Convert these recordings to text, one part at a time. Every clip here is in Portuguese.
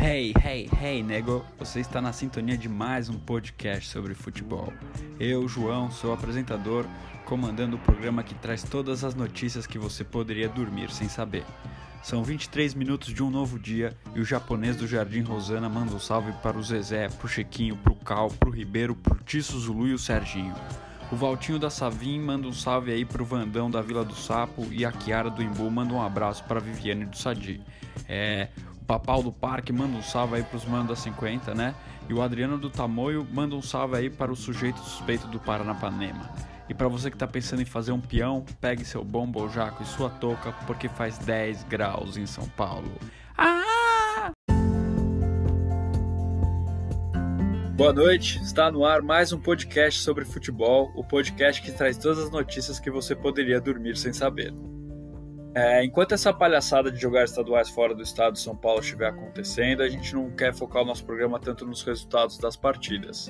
Hey, hey, hey, nego! Você está na sintonia de mais um podcast sobre futebol. Eu, João, sou apresentador, comandando o programa que traz todas as notícias que você poderia dormir sem saber. São 23 minutos de um novo dia e o japonês do Jardim Rosana manda um salve para o Zezé, pro Chequinho, pro Cal, pro Ribeiro, pro Tisso Zulu e o Serginho. O Valtinho da Savim manda um salve aí pro Vandão da Vila do Sapo e a Kiara do Imbu manda um abraço para Viviane do Sadi. É, Papal do Parque manda um salve aí pros manos da 50, né? E o Adriano do Tamoio manda um salve aí para o sujeito suspeito do Paranapanema. E para você que está pensando em fazer um peão, pegue seu bombo jaco e sua touca, porque faz 10 graus em São Paulo. Ah! Boa noite, está no ar mais um podcast sobre futebol, o podcast que traz todas as notícias que você poderia dormir sem saber. É, enquanto essa palhaçada de jogar estaduais fora do estado de São Paulo estiver acontecendo, a gente não quer focar o nosso programa tanto nos resultados das partidas.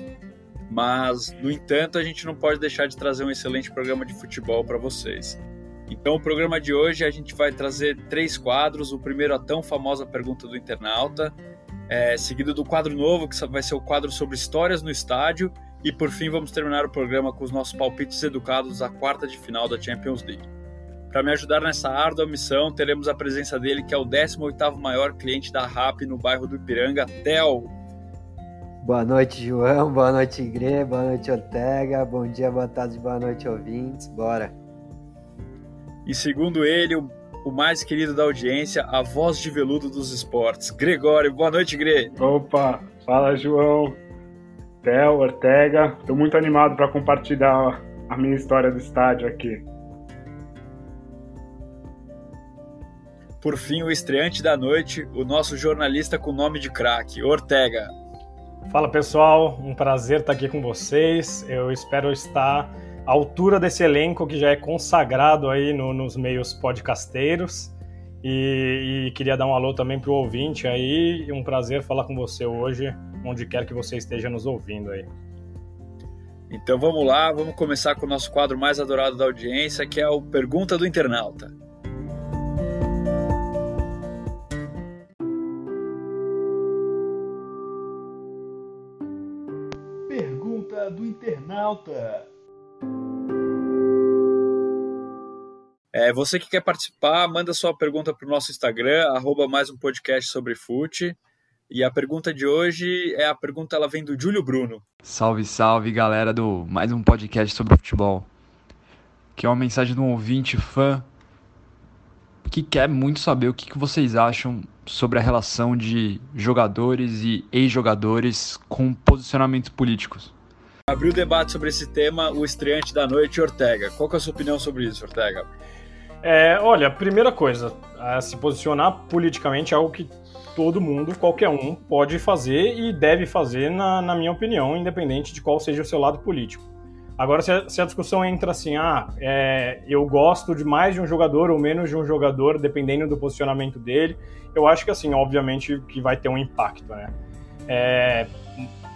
Mas, no entanto, a gente não pode deixar de trazer um excelente programa de futebol para vocês. Então, o programa de hoje a gente vai trazer três quadros. O primeiro, a tão famosa pergunta do internauta é, seguido do quadro novo, que vai ser o quadro sobre histórias no estádio, e por fim vamos terminar o programa com os nossos palpites educados à quarta de final da Champions League. Para me ajudar nessa árdua missão, teremos a presença dele, que é o 18º maior cliente da RAP no bairro do Ipiranga, Theo. Boa noite, João. Boa noite, Igre. Boa noite, Ortega. Bom dia, boa tarde, boa noite, ouvintes. Bora. E segundo ele, o o mais querido da audiência, a voz de veludo dos esportes. Gregório, boa noite, Gre. Opa, fala João, Theo, Ortega. Estou muito animado para compartilhar a minha história do estádio aqui. Por fim, o estreante da noite, o nosso jornalista com nome de craque, Ortega. Fala pessoal, um prazer estar aqui com vocês. Eu espero estar à altura desse elenco que já é consagrado aí no, nos meios podcasteiros. E, e, queria dar um alô também para o ouvinte aí. Um prazer falar com você hoje, onde quer que você esteja nos ouvindo aí. Então vamos lá, vamos começar com o nosso quadro mais adorado da audiência, que é o Pergunta do Internauta. Internauta. É, você que quer participar, manda sua pergunta para o nosso Instagram, arroba mais um podcast sobre fute. E a pergunta de hoje é a pergunta, ela vem do Júlio Bruno. Salve, salve, galera do mais um podcast sobre futebol. Que é uma mensagem de um ouvinte fã que quer muito saber o que vocês acham sobre a relação de jogadores e ex-jogadores com posicionamentos políticos. Abriu o debate sobre esse tema o estreante da noite, Ortega. Qual é a sua opinião sobre isso, Ortega? É, olha, primeira coisa, se posicionar politicamente é algo que todo mundo, qualquer um, pode fazer e deve fazer, na, na minha opinião, independente de qual seja o seu lado político. Agora, se a, se a discussão entra assim, ah, é, eu gosto de mais de um jogador ou menos de um jogador, dependendo do posicionamento dele, eu acho que, assim, obviamente que vai ter um impacto, né? É,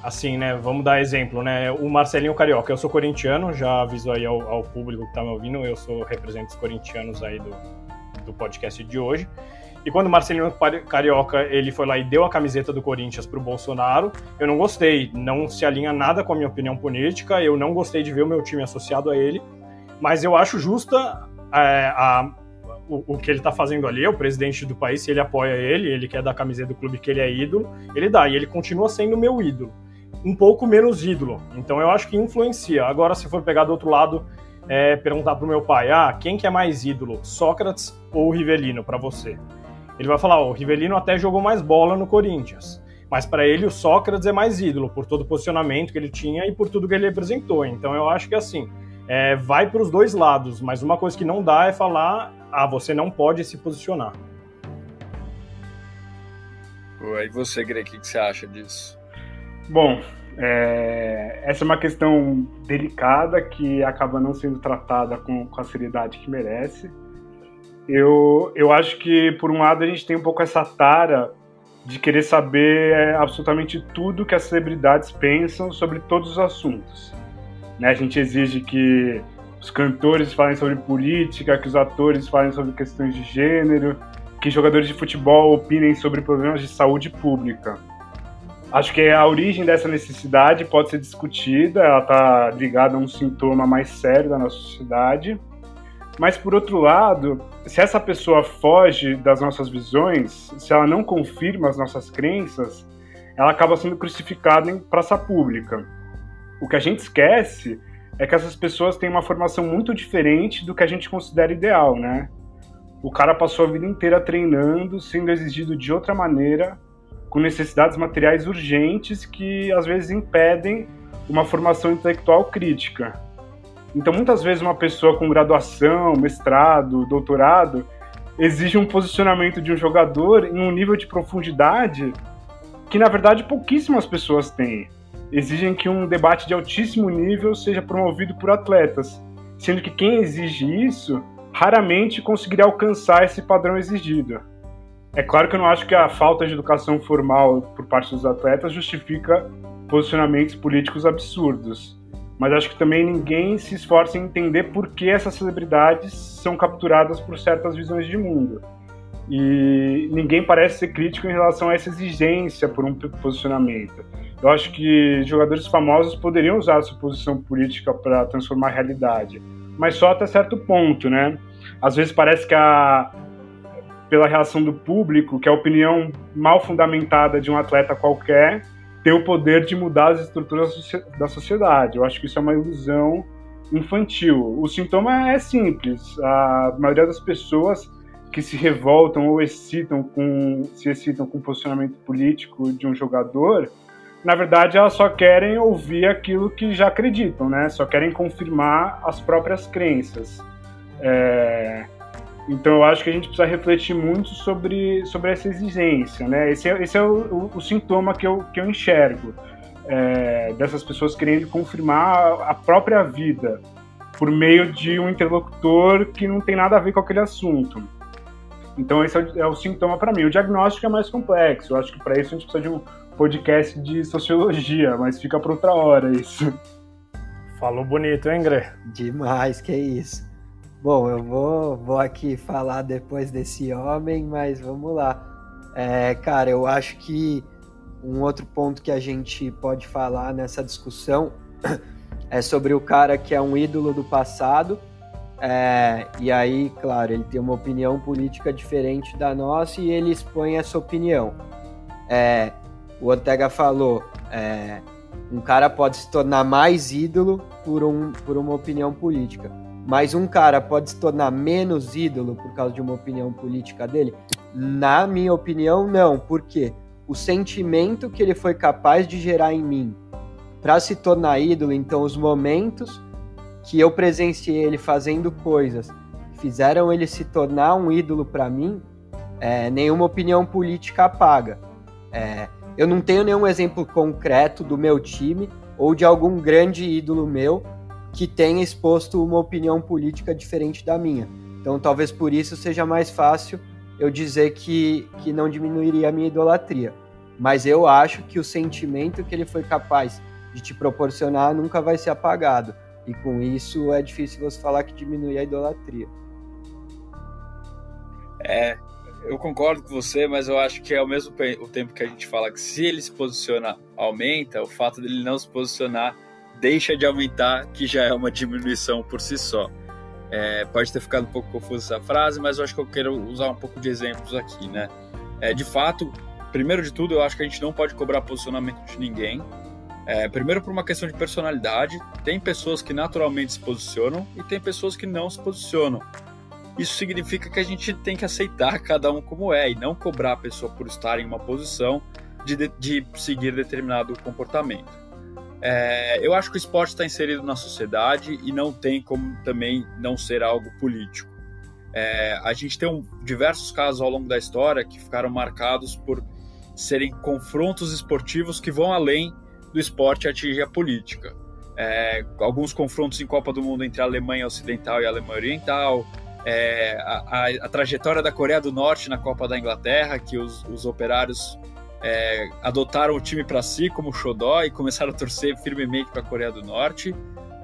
assim, né? Vamos dar exemplo, né? O Marcelinho Carioca, eu sou corintiano, já aviso aí ao, ao público que tá me ouvindo, eu sou representante dos corintianos aí do, do podcast de hoje. E quando o Marcelinho Carioca ele foi lá e deu a camiseta do Corinthians para o Bolsonaro, eu não gostei. Não se alinha nada com a minha opinião política. Eu não gostei de ver o meu time associado a ele. Mas eu acho justa é, a, o, o, que ele está fazendo ali. É o presidente do país, se ele apoia ele, ele quer dar a camiseta do clube que ele é ídolo, ele dá. E ele continua sendo meu ídolo um pouco menos ídolo. Então eu acho que influencia. Agora, se for pegar do outro lado, é, perguntar pro meu pai, ah, quem que é mais ídolo, Sócrates ou Rivelino para você? Ele vai falar, oh, o Rivelino até jogou mais bola no Corinthians. Mas para ele o Sócrates é mais ídolo, por todo o posicionamento que ele tinha e por tudo que ele representou. Então eu acho que assim, é, vai para os dois lados, mas uma coisa que não dá é falar, ah, você não pode se posicionar. E você, Greg, o que você acha disso? Bom, é, essa é uma questão delicada que acaba não sendo tratada com, com, a seriedade que merece. Eu, eu acho que, por um lado, a gente tem um pouco essa tara de querer saber é, absolutamente tudo que as celebridades pensam sobre todos os assuntos. Né? A gente exige que os cantores falem sobre política, que os atores falem sobre questões de gênero, que jogadores de futebol opinem sobre problemas de saúde pública. Acho que a origem dessa necessidade pode ser discutida, ela está ligada a um sintoma mais sério da nossa sociedade. Mas, por outro lado, se essa pessoa foge das nossas visões, se ela não confirma as nossas crenças, ela acaba sendo crucificada em praça pública. O que a gente esquece é que essas pessoas têm uma formação muito diferente do que a gente considera ideal, né? O cara passou a vida inteira treinando, sendo exigido de outra maneira, com necessidades materiais urgentes que às vezes impedem uma formação intelectual crítica. Então, muitas vezes, uma pessoa com graduação, mestrado, doutorado, exige um posicionamento de um jogador em um nível de profundidade que, na verdade, pouquíssimas pessoas têm. Exigem que um debate de altíssimo nível seja promovido por atletas, sendo que quem exige isso raramente conseguiria alcançar esse padrão exigido. É claro que eu não acho que a falta de educação formal por parte dos atletas justifica posicionamentos políticos absurdos. Mas acho que também ninguém se esforça em entender por que essas celebridades são capturadas por certas visões de mundo. E ninguém parece ser crítico em relação a essa exigência por um posicionamento. Eu acho que jogadores famosos poderiam usar sua posição política para transformar a realidade, mas só até certo ponto, né? Às vezes parece que a, pela reação do público que a opinião mal fundamentada de um atleta qualquer tem o poder de mudar as estruturas da sociedade. Eu acho que isso é uma ilusão infantil. O sintoma é simples. A maioria das pessoas que se revoltam ou excitam com, se excitam com o posicionamento político de um jogador, na verdade elas só querem ouvir aquilo que já acreditam, né? Só querem confirmar as próprias crenças. É, então eu acho que a gente precisa refletir muito sobre, sobre essa exigência, né? Esse é, esse é o, o, o sintoma que eu, que eu enxergo é, dessas pessoas querendo confirmar a própria vida por meio de um interlocutor que não tem nada a ver com aquele assunto. Então esse é o, é o sintoma para mim. O diagnóstico é mais complexo. Eu acho que para isso a gente precisa de um podcast de sociologia, mas fica para outra hora isso. Falou bonito, hein, Grê? Demais, que isso. Bom, eu vou, vou aqui falar depois desse homem, mas vamos lá. É, cara, eu acho que um outro ponto que a gente pode falar nessa discussão é sobre o cara que é um ídolo do passado. É, e aí, claro, ele tem uma opinião política diferente da nossa e ele expõe essa opinião. É, o Ortega falou: é, um cara pode se tornar mais ídolo por, um, por uma opinião política mas um cara pode se tornar menos ídolo por causa de uma opinião política dele? Na minha opinião, não. Por quê? O sentimento que ele foi capaz de gerar em mim para se tornar ídolo, então os momentos que eu presenciei ele fazendo coisas fizeram ele se tornar um ídolo para mim, é, nenhuma opinião política apaga. É, eu não tenho nenhum exemplo concreto do meu time ou de algum grande ídolo meu que tenha exposto uma opinião política diferente da minha. Então, talvez por isso seja mais fácil eu dizer que, que não diminuiria a minha idolatria. Mas eu acho que o sentimento que ele foi capaz de te proporcionar nunca vai ser apagado. E com isso é difícil você falar que diminui a idolatria. É, eu concordo com você, mas eu acho que ao mesmo tempo que a gente fala que se ele se posiciona aumenta, o fato dele não se posicionar deixa de aumentar, que já é uma diminuição por si só. É, pode ter ficado um pouco confusa essa frase, mas eu acho que eu quero usar um pouco de exemplos aqui, né? É, de fato, primeiro de tudo, eu acho que a gente não pode cobrar posicionamento de ninguém. É, primeiro por uma questão de personalidade, tem pessoas que naturalmente se posicionam e tem pessoas que não se posicionam. Isso significa que a gente tem que aceitar cada um como é e não cobrar a pessoa por estar em uma posição de, de, de seguir determinado comportamento. É, eu acho que o esporte está inserido na sociedade e não tem como também não ser algo político. É, a gente tem um, diversos casos ao longo da história que ficaram marcados por serem confrontos esportivos que vão além do esporte atingir a política. É, alguns confrontos em Copa do Mundo entre a Alemanha Ocidental e a Alemanha Oriental, é, a, a, a, trajetória da Coreia do Norte na Copa da Inglaterra, que os, os operários é, adotaram o time para si como xodó e começaram a torcer firmemente para a Coreia do Norte.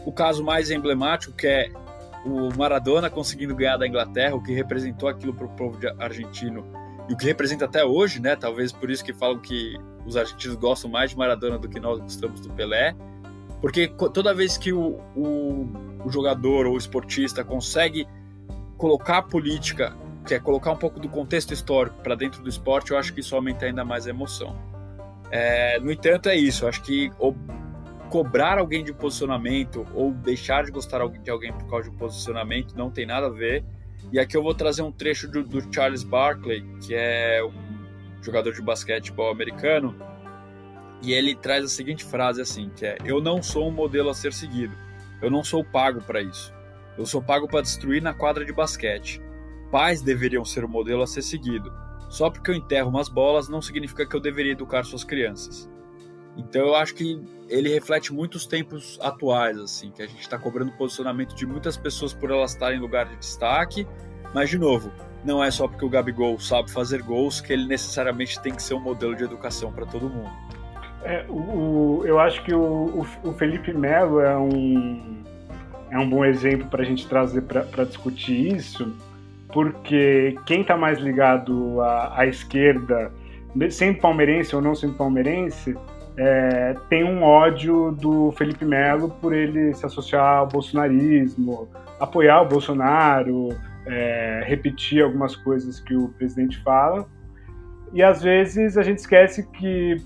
O caso mais emblemático, que é o Maradona conseguindo ganhar da Inglaterra, o que representou aquilo para o povo argentino e o que representa até hoje, né? Talvez por isso que falam que os argentinos gostam mais de Maradona do que nós gostamos do Pelé, porque toda vez que o, o, o jogador ou o esportista consegue colocar a política, que é colocar um pouco do contexto histórico para dentro do esporte, eu acho que isso aumenta ainda mais a emoção. É, no entanto, é isso. Acho que cobrar alguém de posicionamento ou deixar de gostar de alguém por causa de um posicionamento não tem nada a ver. E aqui eu vou trazer um trecho do, do Charles Barkley, que é um jogador de basquetebol americano, e ele traz a seguinte frase assim, que é: "Eu não sou um modelo a ser seguido. Eu não sou pago para isso. Eu sou pago para destruir na quadra de basquete. Pais deveriam ser o modelo a ser seguido. Só porque eu enterro umas bolas não significa que eu deveria educar suas crianças." Então eu acho que ele reflete muitos tempos atuais, assim, que a gente está cobrando posicionamento de muitas pessoas por elas estarem em lugar de destaque, mas de novo, não é só porque o Gabigol sabe fazer gols que ele necessariamente tem que ser um modelo de educação para todo mundo. É, o, eu acho que o, o, Felipe Melo é um, é um bom exemplo para a gente trazer para discutir isso, porque quem está mais ligado à, à esquerda, sendo palmeirense ou não sendo palmeirense, é, tem um ódio do Felipe Melo por ele se associar ao bolsonarismo, apoiar o Bolsonaro, é, repetir algumas coisas que o presidente fala. E às vezes a gente esquece que,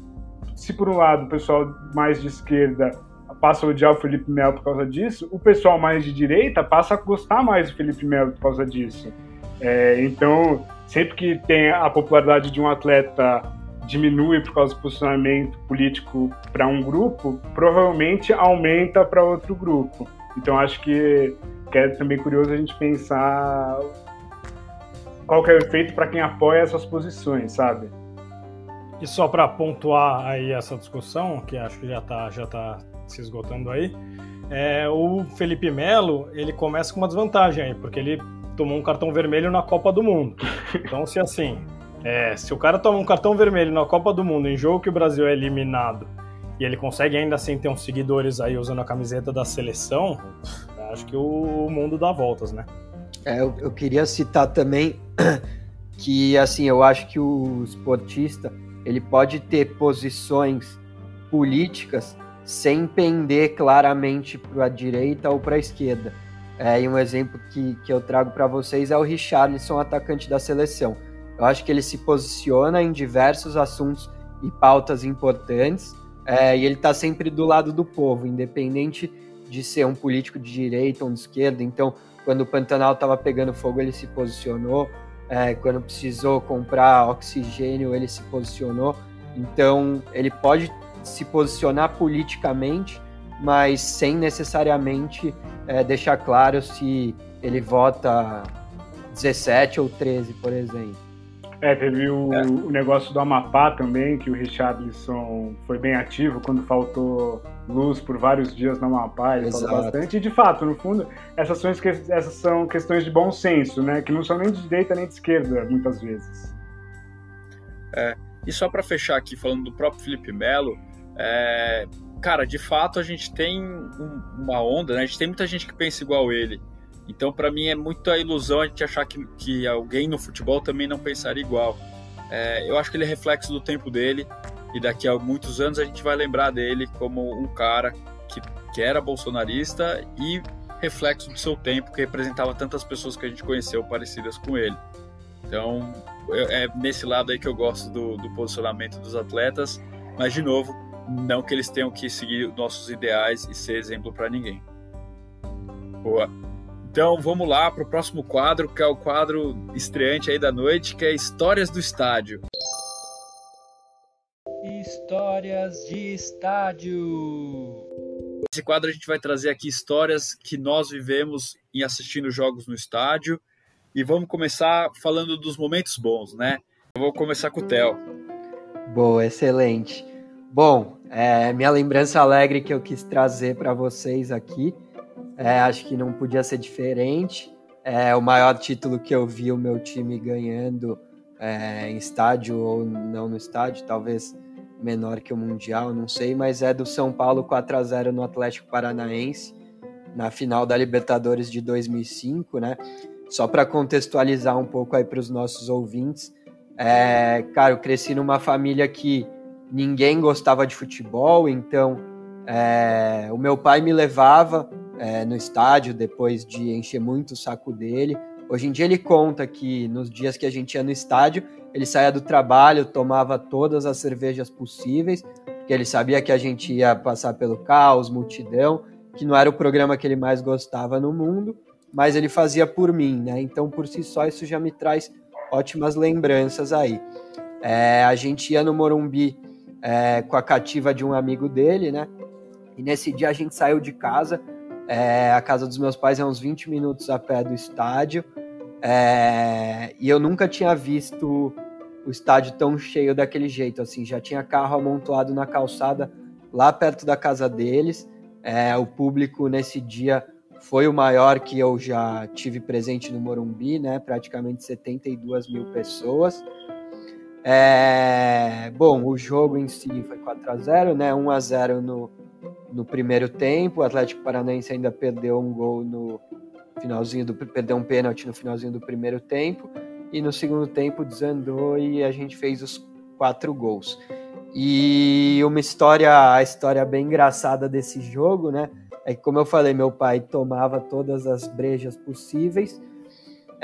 se por um lado o pessoal mais de esquerda passa a odiar o Felipe Melo por causa disso, o pessoal mais de direita passa a gostar mais do Felipe Melo por causa disso. É, então, sempre que tem a popularidade de um atleta diminui por causa do posicionamento político para um grupo, provavelmente aumenta para outro grupo. Então acho que, que é também curioso a gente pensar qual que é o efeito para quem apoia essas posições, sabe? E só para pontuar aí essa discussão, que acho que já está já tá se esgotando aí, é, o Felipe Melo ele começa com uma desvantagem aí, porque ele tomou um cartão vermelho na Copa do Mundo. Então, se assim, é, se o cara toma um cartão vermelho na Copa do Mundo em jogo que o Brasil é eliminado e ele consegue ainda assim ter uns seguidores aí usando a camiseta da seleção, acho que o mundo dá voltas, né? É, eu, eu queria citar também que, assim, eu acho que o esportista ele pode ter posições políticas sem pender claramente para a direita ou para a esquerda. É, e um exemplo que, que eu trago para vocês é o Richarlison, atacante da seleção. Eu acho que ele se posiciona em diversos assuntos e pautas importantes, é, e ele está sempre do lado do povo, independente de ser um político de direita ou de esquerda. Então, quando o Pantanal estava pegando fogo, ele se posicionou. É, quando precisou comprar oxigênio, ele se posicionou. Então, ele pode se posicionar politicamente, mas sem necessariamente é, deixar claro se ele vota 17 ou 13, por exemplo. É, teve o, é. o, negócio do Amapá também, que o Richarlison foi bem ativo quando faltou luz por vários dias no Amapá, ele Exato. falou bastante. E de fato, no fundo, essas são, essas são questões de bom senso, né? Que não são nem de direita nem de esquerda, muitas vezes. É, e só para fechar aqui, falando do próprio Felipe Melo, é, cara, de fato a gente tem um, uma onda, né? A gente tem muita gente que pensa igual ele. Então, para mim, é muita ilusão a gente achar que, que alguém no futebol também não pensaria igual. É, eu acho que ele é reflexo do tempo dele e daqui a muitos anos a gente vai lembrar dele como um cara que, que era bolsonarista e reflexo do seu tempo, que representava tantas pessoas que a gente conheceu parecidas com ele. Então, é nesse lado aí que eu gosto do, do posicionamento dos atletas, mas de novo, não que eles tenham que seguir nossos ideais e ser exemplo para ninguém. Boa. Então vamos lá para o próximo quadro, que é o quadro estreante aí da noite, que é Histórias do Estádio. Histórias de Estádio. Nesse quadro a gente vai trazer aqui histórias que nós vivemos em assistindo jogos no estádio. E vamos começar falando dos momentos bons, né? Eu vou começar com o Theo. Boa, excelente. Bom, é, minha lembrança alegre que eu quis trazer para vocês aqui é, acho que não podia ser diferente. É o maior título que eu vi o meu time ganhando é, em estádio ou não no estádio, talvez menor que o Mundial, não sei, mas é do São Paulo 4 a 0 no Atlético Paranaense. na final da Libertadores de 2005, né? Só para contextualizar um pouco aí para os nossos ouvintes, é, cara, eu cresci numa família que ninguém gostava de futebol, então é, o meu pai me levava é, no estádio depois de encher muito o saco dele. Hoje em dia ele conta que nos dias que a gente ia no estádio, ele saía do trabalho, tomava todas as cervejas possíveis, porque ele sabia que a gente ia passar pelo caos, multidão, que não era o programa que ele mais gostava no mundo, mas ele fazia por mim, né? Então, por si só, isso já me traz ótimas lembranças aí. É, a gente ia no Morumbi é, com a cativa de um amigo dele, né? E nesse dia a gente saiu de casa. É, a casa dos meus pais é uns 20 minutos a pé do estádio. É, e eu nunca tinha visto o estádio tão cheio daquele jeito. Assim, já tinha carro amontoado na calçada lá perto da casa deles. É, o público nesse dia foi o maior que eu já tive presente no Morumbi, né? Praticamente 72 mil pessoas. É, bom, o jogo em si foi 4 a 0 né? 1 a 0 no, no primeiro tempo. O Atlético Paranaense ainda perdeu um gol no finalzinho do perdeu um pênalti no finalzinho do primeiro tempo e no segundo tempo desandou e a gente fez os quatro gols. E uma história, a história bem engraçada desse jogo, né? É que, como eu falei, meu pai tomava todas as brejas possíveis.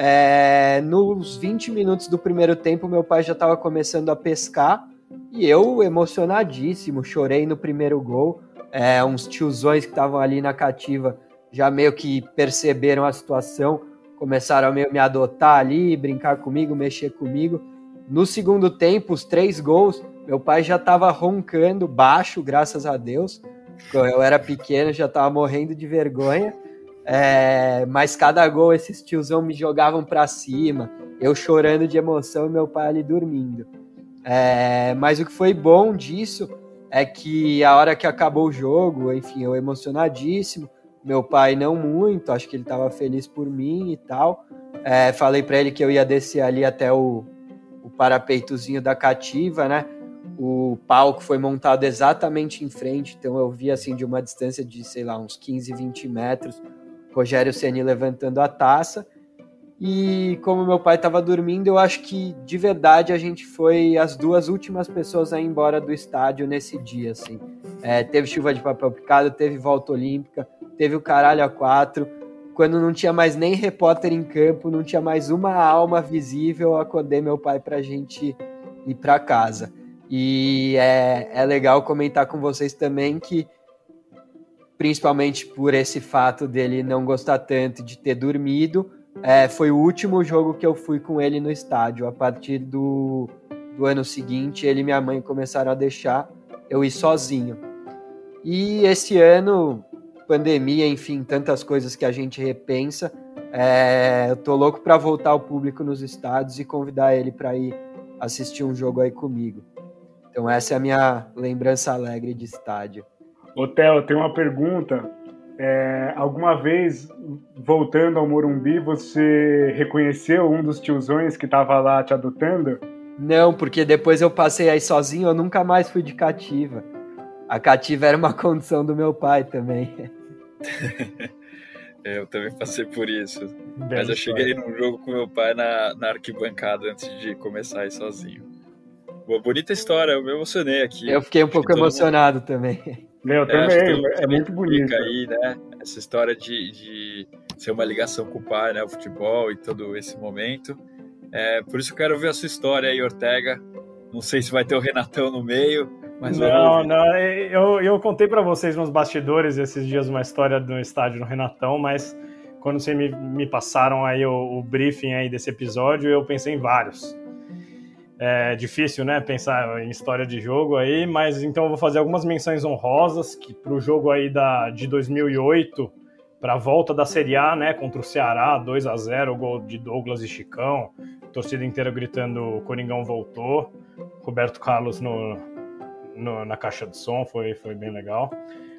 É, nos 20 minutos do primeiro tempo, meu pai já estava começando a pescar e eu, emocionadíssimo, chorei no primeiro gol. É, uns tiozões que estavam ali na cativa já meio que perceberam a situação, começaram a meio me adotar ali, brincar comigo, mexer comigo. No segundo tempo, os três gols, meu pai já estava roncando baixo, graças a Deus. Eu era pequeno, já estava morrendo de vergonha. É, mas cada gol esses tiozão me jogavam para cima, eu chorando de emoção e meu pai ali dormindo. É, mas o que foi bom disso é que a hora que acabou o jogo, enfim, eu emocionadíssimo, meu pai não muito, acho que ele estava feliz por mim e tal. É, falei para ele que eu ia descer ali até o, o parapeitozinho da cativa, né? O palco foi montado exatamente em frente, então eu vi assim de uma distância de, sei lá, uns 15, 20 metros, Rogério Ceni levantando a taça. E como meu pai estava dormindo, eu acho que de verdade a gente foi as duas últimas pessoas a ir embora do estádio nesse dia, assim. É, teve chuva de papel picado, teve volta olímpica, teve o caralho a quatro. Quando não tinha mais nem repórter em campo, não tinha mais uma alma visível, eu acordei meu pai para a gente ir para casa. E é, é legal comentar com vocês também que, principalmente por esse fato dele não gostar tanto de ter dormido, é, foi o último jogo que eu fui com ele no estádio. A partir do, do ano seguinte, ele e minha mãe começaram a deixar eu ir sozinho. E esse ano, pandemia, enfim, tantas coisas que a gente repensa, é, eu tô louco para voltar ao público nos estádios e convidar ele para ir assistir um jogo aí comigo. Então essa é a minha lembrança alegre de estádio. Ô Theo, tem uma pergunta é, alguma vez, voltando ao Morumbi, você reconheceu um dos tiozões que estava lá te adotando? Não, porque depois eu passei aí sozinho, eu nunca mais fui de cativa. A cativa era uma condição do meu pai também. eu também passei por isso. Bem Mas eu cheguei num jogo com meu pai na, na arquibancada antes de começar aí sozinho. Boa, bonita história, eu me emocionei aqui. Eu fiquei um pouco emocionado mundo... também. Eu é, também, é, é muito bonito. aí, né? Essa história de, de ser uma ligação com o pai, né? O futebol e todo esse momento. É, por isso eu quero ver a sua história aí, Ortega. Não sei se vai ter o Renatão no meio, mas não, não. Eu, eu contei para vocês nos bastidores esses dias uma história do estádio no Renatão, mas quando vocês me, me passaram aí o, o briefing aí desse episódio, eu pensei em vários. É difícil, né, pensar em história de jogo aí, mas então eu vou fazer algumas menções honrosas que para o jogo aí da, de 2008, para a volta da Série A, né, contra o Ceará, 2 a 0 gol de Douglas e Chicão, torcida inteira gritando o Coringão voltou, Roberto Carlos no, no, na caixa de som, foi, foi bem legal.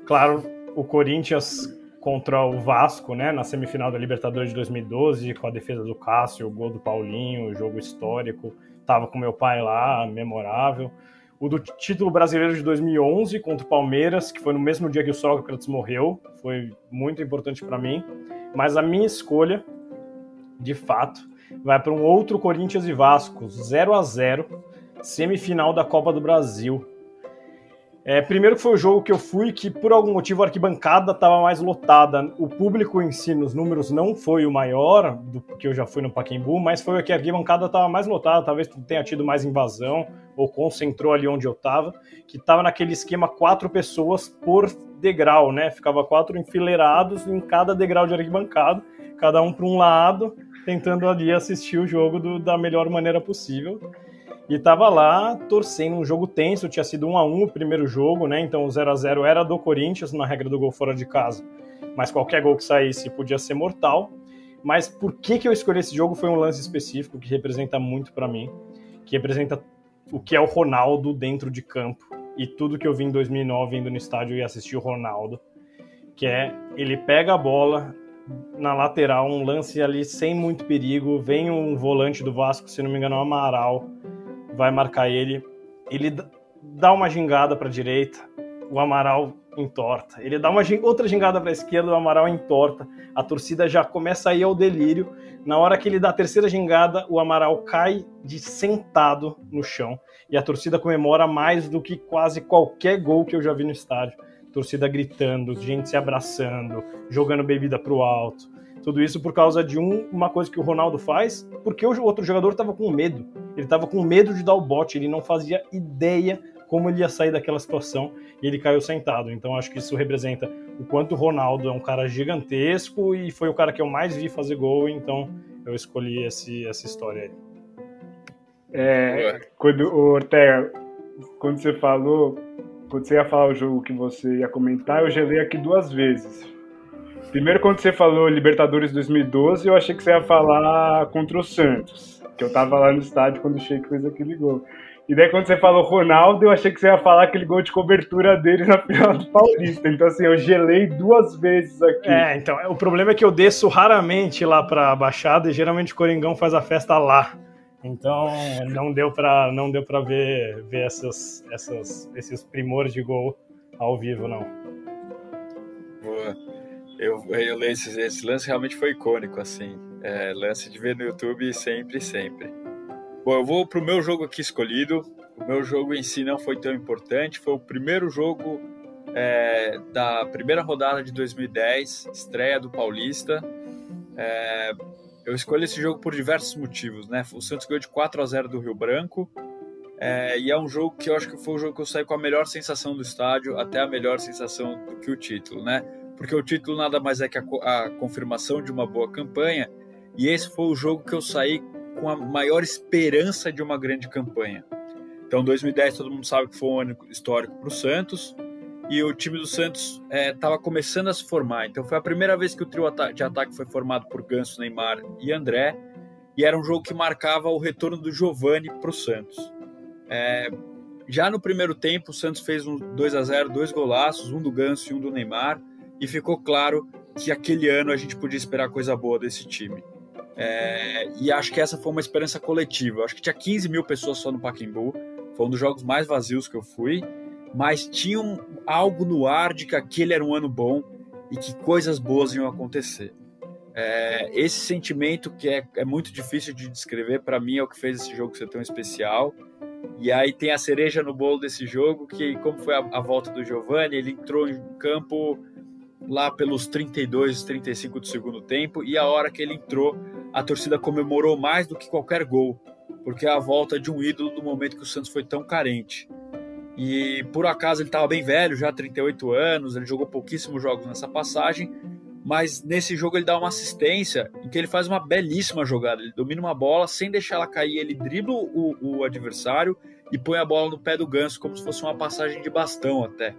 Claro, o Corinthians contra o Vasco, né, na semifinal da Libertadores de 2012, com a defesa do Cássio, o gol do Paulinho, jogo histórico, Tava com meu pai lá, memorável. o do título brasileiro de 2011 contra o Palmeiras, que foi no mesmo dia que o Sócrates morreu, foi muito importante para mim. Mas a minha escolha, de fato, vai para um outro Corinthians e Vasco, 0 a 0 semifinal da Copa do Brasil. É, primeiro foi o jogo que eu fui que, por algum motivo, a arquibancada estava mais lotada. O público em si, nos números, não foi o maior do que eu já fui no Pacaembu, mas foi o que a arquibancada estava mais lotada. Talvez tenha tido mais invasão ou concentrou ali onde eu estava, que estava naquele esquema quatro pessoas por degrau, né? Ficava quatro enfileirados em cada degrau de arquibancada, cada um para um lado, tentando ali assistir o jogo do, da melhor maneira possível. E tava lá torcendo um jogo tenso, tinha sido 1 a 1 o primeiro jogo, né? Então o 0 a 0 era do Corinthians na regra do gol fora de casa. Mas qualquer gol que saísse podia ser mortal. Mas por que que eu escolhi esse jogo foi um lance específico que representa muito para mim, que representa o que é o Ronaldo dentro de campo e tudo que eu vi em 2009 indo no estádio e assistir o Ronaldo, que é ele pega a bola na lateral, um lance ali sem muito perigo, vem um volante do Vasco, se não me engano, o Amaral, vai marcar ele. Ele dá uma gingada para a direita, o Amaral entorta. Ele dá uma outra gingada para a esquerda, o Amaral entorta. A torcida já começa a ir ao delírio. Na hora que ele dá a terceira gingada, o Amaral cai de sentado no chão. E a torcida comemora mais do que quase qualquer gol que eu já vi no estádio. Torcida gritando, gente se abraçando, jogando bebida pro alto. Tudo isso por causa de um, uma coisa que o Ronaldo faz, porque o outro jogador estava com medo. Ele estava com medo de dar o bote, ele não fazia ideia como ele ia sair daquela situação e ele caiu sentado. Então acho que isso representa o quanto o Ronaldo é um cara gigantesco e foi o cara que eu mais vi fazer gol, então eu escolhi esse, essa história aí. É, quando o Ortega, quando você falou, quando você ia falar o jogo que você ia comentar, eu gelei aqui duas vezes. Primeiro, quando você falou Libertadores 2012, eu achei que você ia falar contra o Santos, que eu tava lá no estádio quando o Sheik fez aquele gol. E daí, quando você falou Ronaldo, eu achei que você ia falar aquele gol de cobertura dele na final do Paulista. Então, assim, eu gelei duas vezes aqui. É, então, o problema é que eu desço raramente lá pra Baixada e geralmente o Coringão faz a festa lá. Então, não deu pra, não deu pra ver, ver essas, essas, esses primores de gol ao vivo, não. Boa eu, eu leio esse, lance realmente foi icônico, assim. É, lance de ver no YouTube sempre, sempre. Bom, eu vou pro meu jogo aqui escolhido. O meu jogo em si não foi tão importante. Foi o primeiro jogo é, da primeira rodada de 2010, estreia do Paulista. É, eu escolhi esse jogo por diversos motivos, né? O Santos ganhou de 4 a 0 do Rio Branco. É, e é um jogo que eu acho que foi o jogo que eu saí com a melhor sensação do estádio, até a melhor sensação do que o título, né? Porque o título nada mais é que a, a confirmação de uma boa campanha, e esse foi o jogo que eu saí com a maior esperança de uma grande campanha. Então, 2010 todo mundo sabe que foi um ano histórico para o Santos e o time do Santos estava é, começando a se formar. Então, foi a primeira vez que o trio de ataque foi formado por Ganso, Neymar e André e era um jogo que marcava o retorno do Giovani para o Santos. É, já no primeiro tempo, o Santos fez um 2 a 0 dois golaços, um do Ganso e um do Neymar e ficou claro que aquele ano a gente podia esperar coisa boa desse time. É, e acho que essa foi uma esperança coletiva. Acho que tinha 15 mil pessoas só no Pacaembu. Foi um dos jogos mais vazios que eu fui. Mas tinha um, algo no ar de que aquele era um ano bom e que coisas boas iam acontecer. É, esse sentimento que é, é muito difícil de descrever, para mim é o que fez esse jogo ser tão especial. E aí tem a cereja no bolo desse jogo, que como foi a, a volta do Giovani, ele entrou em campo lá pelos 32, 35 do segundo tempo, e a hora que ele entrou, a torcida comemorou mais do que qualquer gol, porque é a volta de um ídolo no momento que o Santos foi tão carente. E por acaso ele estava bem velho, já 38 anos, ele jogou pouquíssimos jogos nessa passagem, mas nesse jogo ele dá uma assistência em que ele faz uma belíssima jogada. Ele domina uma bola sem deixar ela cair, ele dribla o, o adversário e põe a bola no pé do ganso, como se fosse uma passagem de bastão até.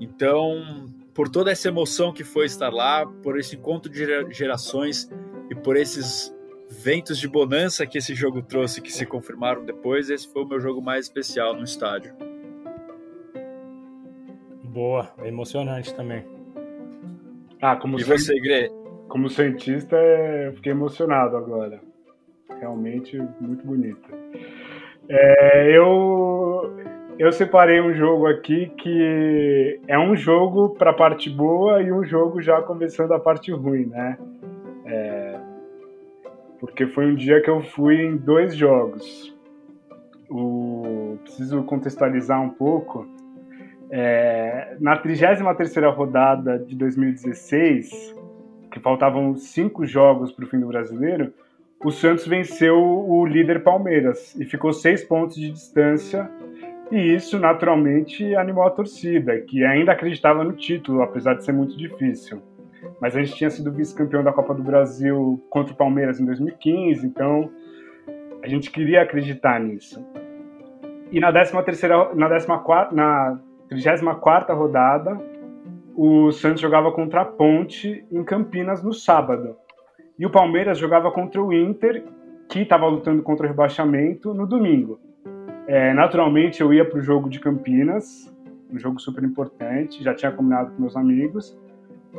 Então, por toda essa emoção que foi estar lá, por esse encontro de gerações e por esses ventos de bonança que esse jogo trouxe, que se confirmaram depois, esse foi o meu jogo mais especial no estádio. Boa, é emocionante também. Ah, como e você, Gre? Como cientista, eu fiquei emocionado agora. Realmente muito bonita. É, eu eu separei um jogo aqui que é um jogo para a parte boa e um jogo já começando a parte ruim, né? É, porque foi um dia que eu fui em dois jogos. O, preciso contextualizar um pouco. É, na 33ª rodada de 2016, que faltavam cinco jogos para o fim do Brasileiro, o Santos venceu o líder Palmeiras e ficou seis pontos de distância e isso naturalmente animou a torcida, que ainda acreditava no título, apesar de ser muito difícil. Mas a gente tinha sido vice-campeão da Copa do Brasil contra o Palmeiras em 2015, então a gente queria acreditar nisso. E na 13 terceira, na 14 na 34 rodada, o Santos jogava contra a Ponte em Campinas no sábado. E o Palmeiras jogava contra o Inter, que estava lutando contra o rebaixamento, no domingo. É, naturalmente, eu ia para o jogo de Campinas, um jogo super importante, já tinha combinado com meus amigos.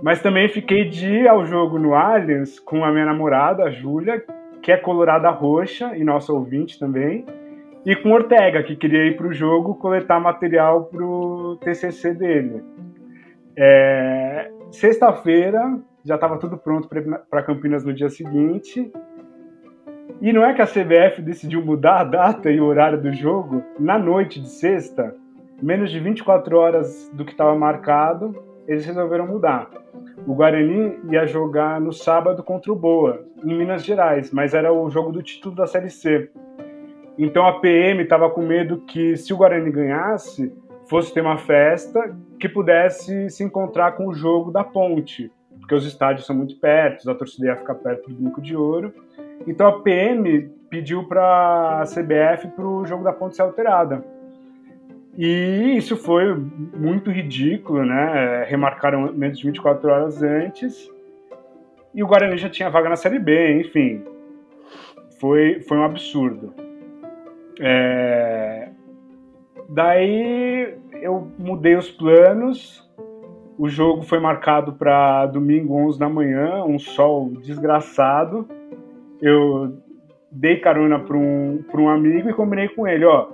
Mas também fiquei de ir ao jogo no Allianz com a minha namorada, a Júlia, que é colorada roxa e nossa ouvinte também, e com Ortega, que queria ir para o jogo coletar material para o TCC dele. É, Sexta-feira, já estava tudo pronto para Campinas no dia seguinte, e não é que a CBF decidiu mudar a data e o horário do jogo na noite de sexta, menos de 24 horas do que estava marcado, eles resolveram mudar. O Guarani ia jogar no sábado contra o Boa, em Minas Gerais, mas era o jogo do título da Série C. Então a PM estava com medo que, se o Guarani ganhasse, fosse ter uma festa que pudesse se encontrar com o jogo da Ponte, porque os estádios são muito perto, a torcida ia ficar perto do Brinco de Ouro. Então a PM pediu para a CBF para o jogo da ponte ser alterada. E isso foi muito ridículo, né? Remarcaram menos de 24 horas antes. E o Guarani já tinha vaga na Série B, enfim. Foi, foi um absurdo. É... Daí eu mudei os planos. O jogo foi marcado para domingo 11 da manhã, um sol desgraçado eu dei carona para um, um amigo e combinei com ele, ó,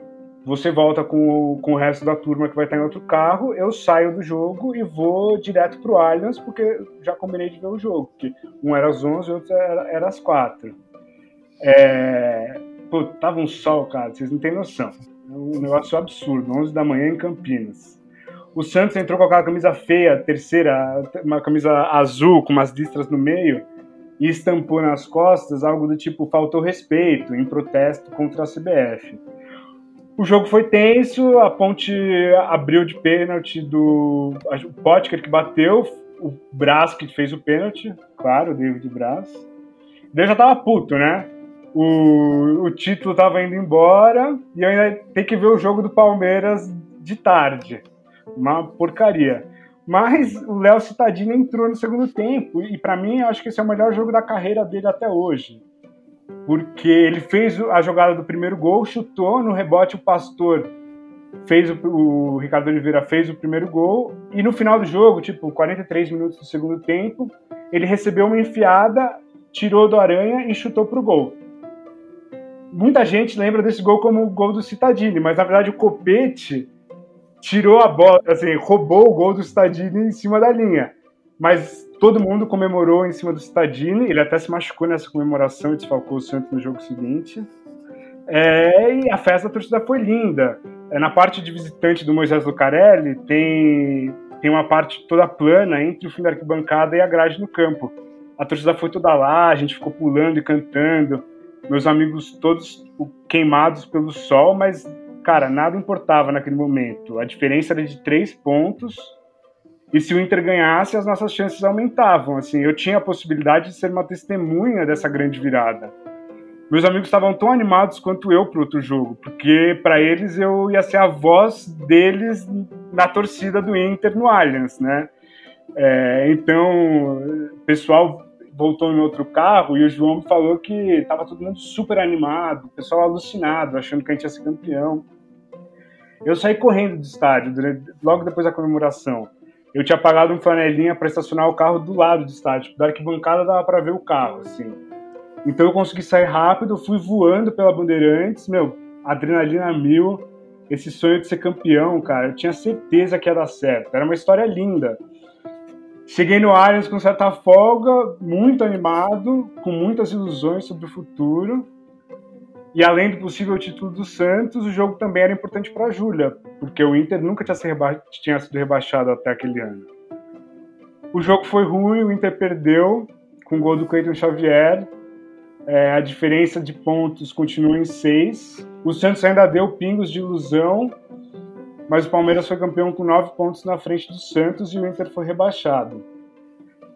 você volta com o, com o resto da turma que vai estar em outro carro, eu saio do jogo e vou direto pro Allianz, porque já combinei de ver o jogo, que um era às 11 e outro era, era às 4. É... Pô, tava um sol, cara, vocês não têm noção. É um negócio absurdo, 11 da manhã em Campinas. O Santos entrou com aquela camisa feia, terceira, uma camisa azul com umas listras no meio, e estampou nas costas algo do tipo faltou respeito em protesto contra a CBF. O jogo foi tenso, a ponte abriu de pênalti do o Potker que bateu, o Braz que fez o pênalti, claro, o David Braz. Daí já tava puto, né? O, o título tava indo embora e eu ainda tenho que ver o jogo do Palmeiras de tarde. Uma porcaria. Mas o Léo Cittadini entrou no segundo tempo e para mim eu acho que esse é o melhor jogo da carreira dele até hoje. Porque ele fez a jogada do primeiro gol, chutou no rebote o Pastor fez o, o Ricardo Oliveira fez o primeiro gol e no final do jogo, tipo 43 minutos do segundo tempo, ele recebeu uma enfiada, tirou do Aranha e chutou pro gol. Muita gente lembra desse gol como o gol do Cittadini, mas na verdade o Copete tirou a bola, assim, roubou o gol do Stadini em cima da linha. Mas todo mundo comemorou em cima do Stadini, ele até se machucou nessa comemoração e desfalcou o Santos no jogo seguinte. É, e a festa da torcida foi linda. É, na parte de visitante do Moisés Lucarelli, tem, tem uma parte toda plana entre o fim da arquibancada e a grade no campo. A torcida foi toda lá, a gente ficou pulando e cantando. Meus amigos todos queimados pelo sol, mas cara, nada importava naquele momento. A diferença era de três pontos. E se o Inter ganhasse, as nossas chances aumentavam. Assim, eu tinha a possibilidade de ser uma testemunha dessa grande virada. Meus amigos estavam tão animados quanto eu para outro jogo, porque para eles eu ia ser a voz deles na torcida do Inter no Allianz, né? É, então, o pessoal voltou em outro carro e o João falou que estava todo mundo super animado, o pessoal alucinado, achando que a gente ia ser campeão. Eu saí correndo do estádio logo depois da comemoração. Eu tinha pagado um flanelinha para estacionar o carro do lado do estádio. Da arquibancada dava para ver o carro, assim. Então eu consegui sair rápido, fui voando pela Bandeirantes, meu, adrenalina mil, esse sonho de ser campeão, cara, eu tinha certeza que ia dar certo. Era uma história linda. Cheguei no Allianz com certa folga, muito animado, com muitas ilusões sobre o futuro. E além do possível título do Santos, o jogo também era importante para a Júlia, porque o Inter nunca tinha, reba tinha sido rebaixado até aquele ano. O jogo foi ruim, o Inter perdeu com o gol do Cleiton Xavier. É, a diferença de pontos continua em seis. O Santos ainda deu pingos de ilusão, mas o Palmeiras foi campeão com nove pontos na frente do Santos e o Inter foi rebaixado.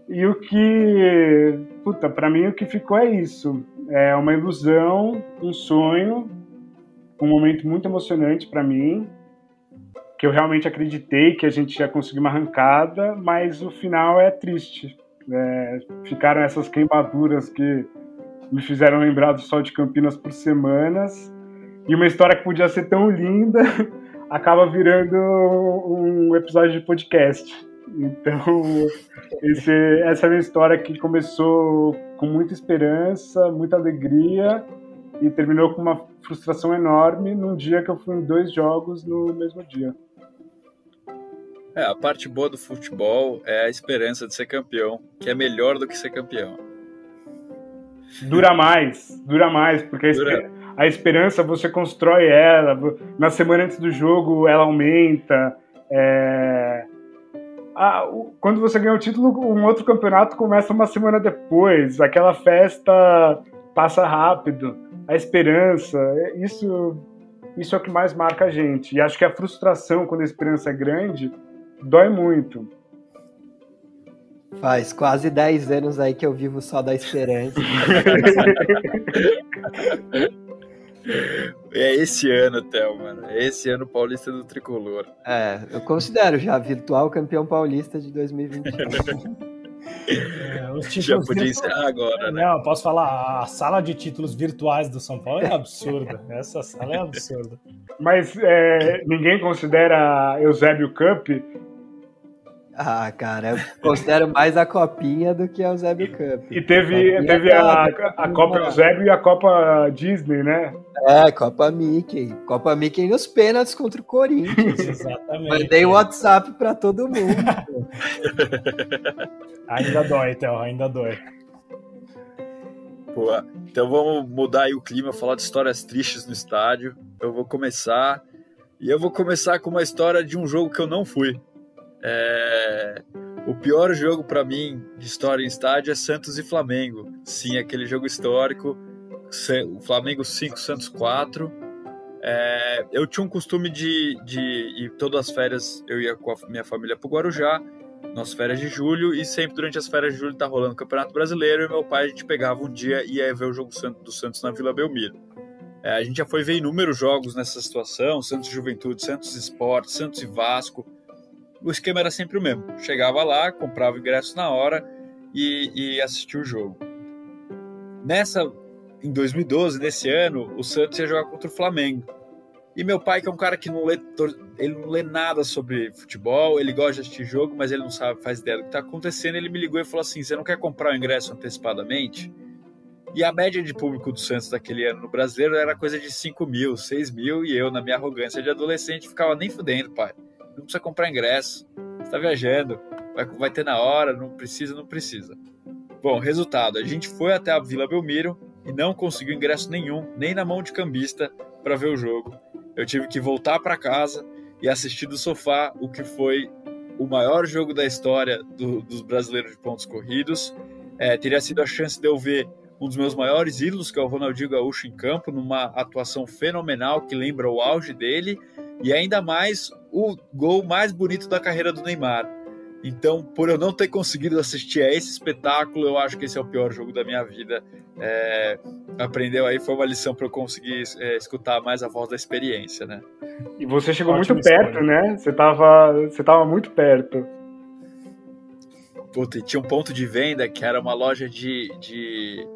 E o que, puta, para mim o que ficou é isso. É uma ilusão, um sonho, um momento muito emocionante para mim, que eu realmente acreditei que a gente ia conseguir uma arrancada, mas o final é triste. É, ficaram essas queimaduras que me fizeram lembrar do Sol de Campinas por semanas. E uma história que podia ser tão linda acaba virando um episódio de podcast. Então, esse, essa é a minha história que começou com muita esperança, muita alegria e terminou com uma frustração enorme num dia que eu fui em dois jogos no mesmo dia. É, a parte boa do futebol é a esperança de ser campeão, que é melhor do que ser campeão. Dura mais, dura mais, porque a, dura... a esperança você constrói ela, na semana antes do jogo ela aumenta. É... quando você ganha o título, um outro campeonato começa uma semana depois, aquela festa passa rápido, a esperança, isso, isso é o que mais marca a gente. E acho que a frustração quando a esperança é grande dói muito. Faz quase 10 anos aí que eu vivo só da esperança. é esse ano, Théo, mano. É esse ano paulista do tricolor. É, eu considero já virtual campeão paulista de 2021. É, os títulos Já podia encerrar agora, né? Não, posso falar, a sala de títulos virtuais do São Paulo é absurda. Essa sala é absurda. Mas é, ninguém considera Eusébio Cup ah, cara, eu considero mais a copinha do que a Eusébio Cup. E teve, a teve a, a, Copa Eusébio e a Copa Disney, né? É, Copa Mickey. Copa Mickey nos pênaltis contra o Corinthians. Exatamente. Mandei o WhatsApp pra todo mundo. ainda dói, Théo, ainda dói. Pô, então vamos mudar aí o clima, falar de histórias tristes no estádio. Eu vou começar. E eu vou começar com uma história de um jogo que eu não fui. É... O pior jogo para mim de história em estádio é Santos e Flamengo. Sim, aquele jogo histórico. O Flamengo 5, Santos 4. É... Eu tinha um costume de, de ir todas as férias, eu ia com a minha família para o Guarujá, nas férias de julho, e sempre durante as férias de julho tá rolando o Campeonato Brasileiro, e meu pai a gente pegava um dia e ia ver o jogo do Santos na Vila Belmiro. É, a gente já foi ver inúmeros jogos nessa situação, Santos Juventude, Santos Esporte, Santos e Vasco, o esquema era sempre o mesmo. Chegava lá, comprava o ingresso na hora e, e assistia o jogo. Nessa, em 2012, nesse ano, o Santos ia jogar contra o Flamengo. E meu pai, que é um cara que não lê, ele não lê nada sobre futebol, ele gosta de assistir jogo, mas ele não sabe, faz ideia do que está acontecendo. Ele me ligou e falou assim: Você não quer comprar o ingresso antecipadamente? E a média de público do Santos daquele ano no brasileiro era coisa de 5 mil, 6 mil, e eu, na minha arrogância de adolescente, ficava nem fudendo, pai não precisa comprar ingresso. Você tá viajando, vai, vai ter na hora, não precisa, não precisa. Bom, resultado: a gente foi até a Vila Belmiro e não conseguiu ingresso nenhum, nem na mão de cambista, para ver o jogo. Eu tive que voltar para casa e assistir do sofá o que foi o maior jogo da história do, dos brasileiros de pontos corridos. É, teria sido a chance de eu ver um dos meus maiores ídolos, que é o Ronaldinho Gaúcho, em campo, numa atuação fenomenal que lembra o auge dele, e ainda mais o gol mais bonito da carreira do Neymar. Então, por eu não ter conseguido assistir a esse espetáculo, eu acho que esse é o pior jogo da minha vida. É, aprendeu aí, foi uma lição para eu conseguir é, escutar mais a voz da experiência, né? E você chegou Ótimo muito perto, história. né? Você estava você tava muito perto. Puta, e tinha um ponto de venda que era uma loja de, de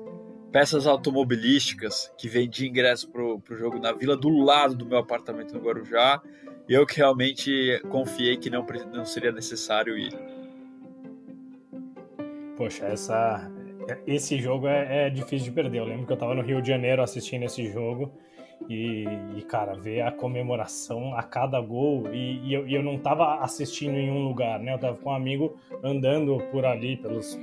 peças automobilísticas que vendia ingresso pro, pro jogo na vila do lado do meu apartamento no Guarujá. Eu que realmente confiei que não, não seria necessário ir. Poxa, essa, esse jogo é, é, difícil de perder. Eu lembro que eu estava no Rio de Janeiro assistindo esse jogo E, e, cara, ver a comemoração a cada gol. E, e, eu, e, eu, não tava assistindo em um lugar, né? Eu tava com um amigo andando por ali, pelos,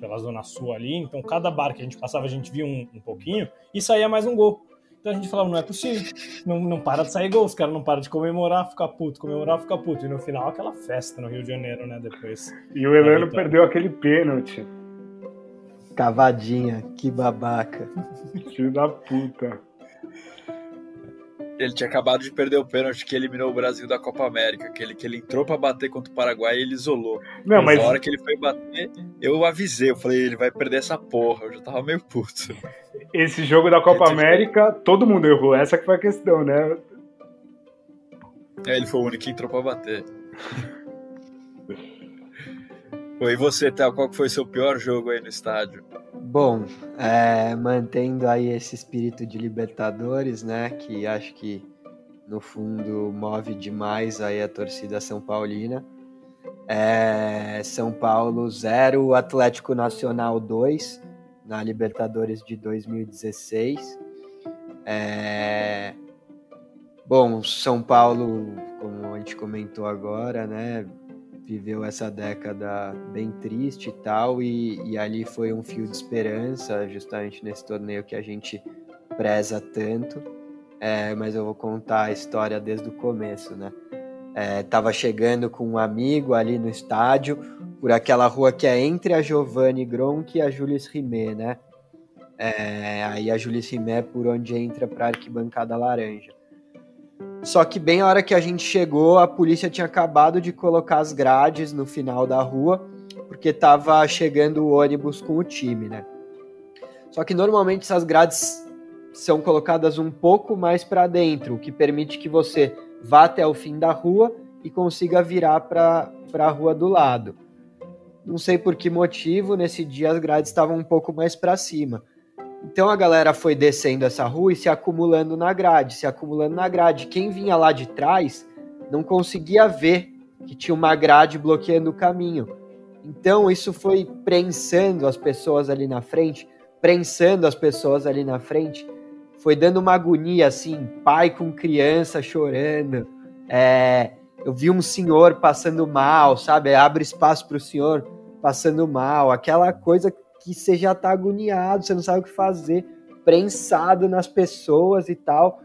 pela Zona Sul ali. Então, cada bar que a gente passava, a gente via um, um pouquinho e saía mais um gol. Então a gente falava, não é possível. Não, não para de sair gol, os caras não param de comemorar, ficar puto, comemorar, ficar puto. E no final, aquela festa no Rio de Janeiro, né? Depois. E o Elano perdeu aquele pênalti. Cavadinha, que babaca. Filho da puta. Ele tinha acabado de perder o pênalti que eliminou o Brasil da Copa América, aquele que ele entrou para bater contra o Paraguai e ele isolou. Não, mas na hora que ele foi bater, eu avisei, eu falei, ele vai perder essa porra, eu já tava meio puto. Esse jogo da Copa América, todo mundo errou, essa que foi a questão, né? É, ele foi o único que entrou para bater. E você, Théo, qual foi o seu pior jogo aí no estádio? Bom, é, mantendo aí esse espírito de Libertadores, né, que acho que no fundo move demais aí a torcida São Paulina. É, São Paulo 0, Atlético Nacional 2 na Libertadores de 2016. É, bom, São Paulo, como a gente comentou agora, né, viveu essa década bem triste e tal, e, e ali foi um fio de esperança, justamente nesse torneio que a gente preza tanto. É, mas eu vou contar a história desde o começo, né? É, tava chegando com um amigo ali no estádio, por aquela rua que é entre a Giovanni Gronk e a Julius Rimet, né? É, aí a Julius Rimet é por onde entra para a arquibancada laranja. Só que bem a hora que a gente chegou, a polícia tinha acabado de colocar as grades no final da rua, porque tava chegando o ônibus com o time, né? Só que normalmente essas grades são colocadas um pouco mais para dentro, o que permite que você vá até o fim da rua e consiga virar para a rua do lado. Não sei por que motivo, nesse dia as grades estavam um pouco mais para cima. Então a galera foi descendo essa rua e se acumulando na grade, se acumulando na grade. Quem vinha lá de trás não conseguia ver que tinha uma grade bloqueando o caminho. Então isso foi prensando as pessoas ali na frente, prensando as pessoas ali na frente, foi dando uma agonia assim, pai com criança chorando. É, eu vi um senhor passando mal, sabe? Abre espaço para o senhor passando mal, aquela coisa que você já tá agoniado, você não sabe o que fazer, prensado nas pessoas e tal.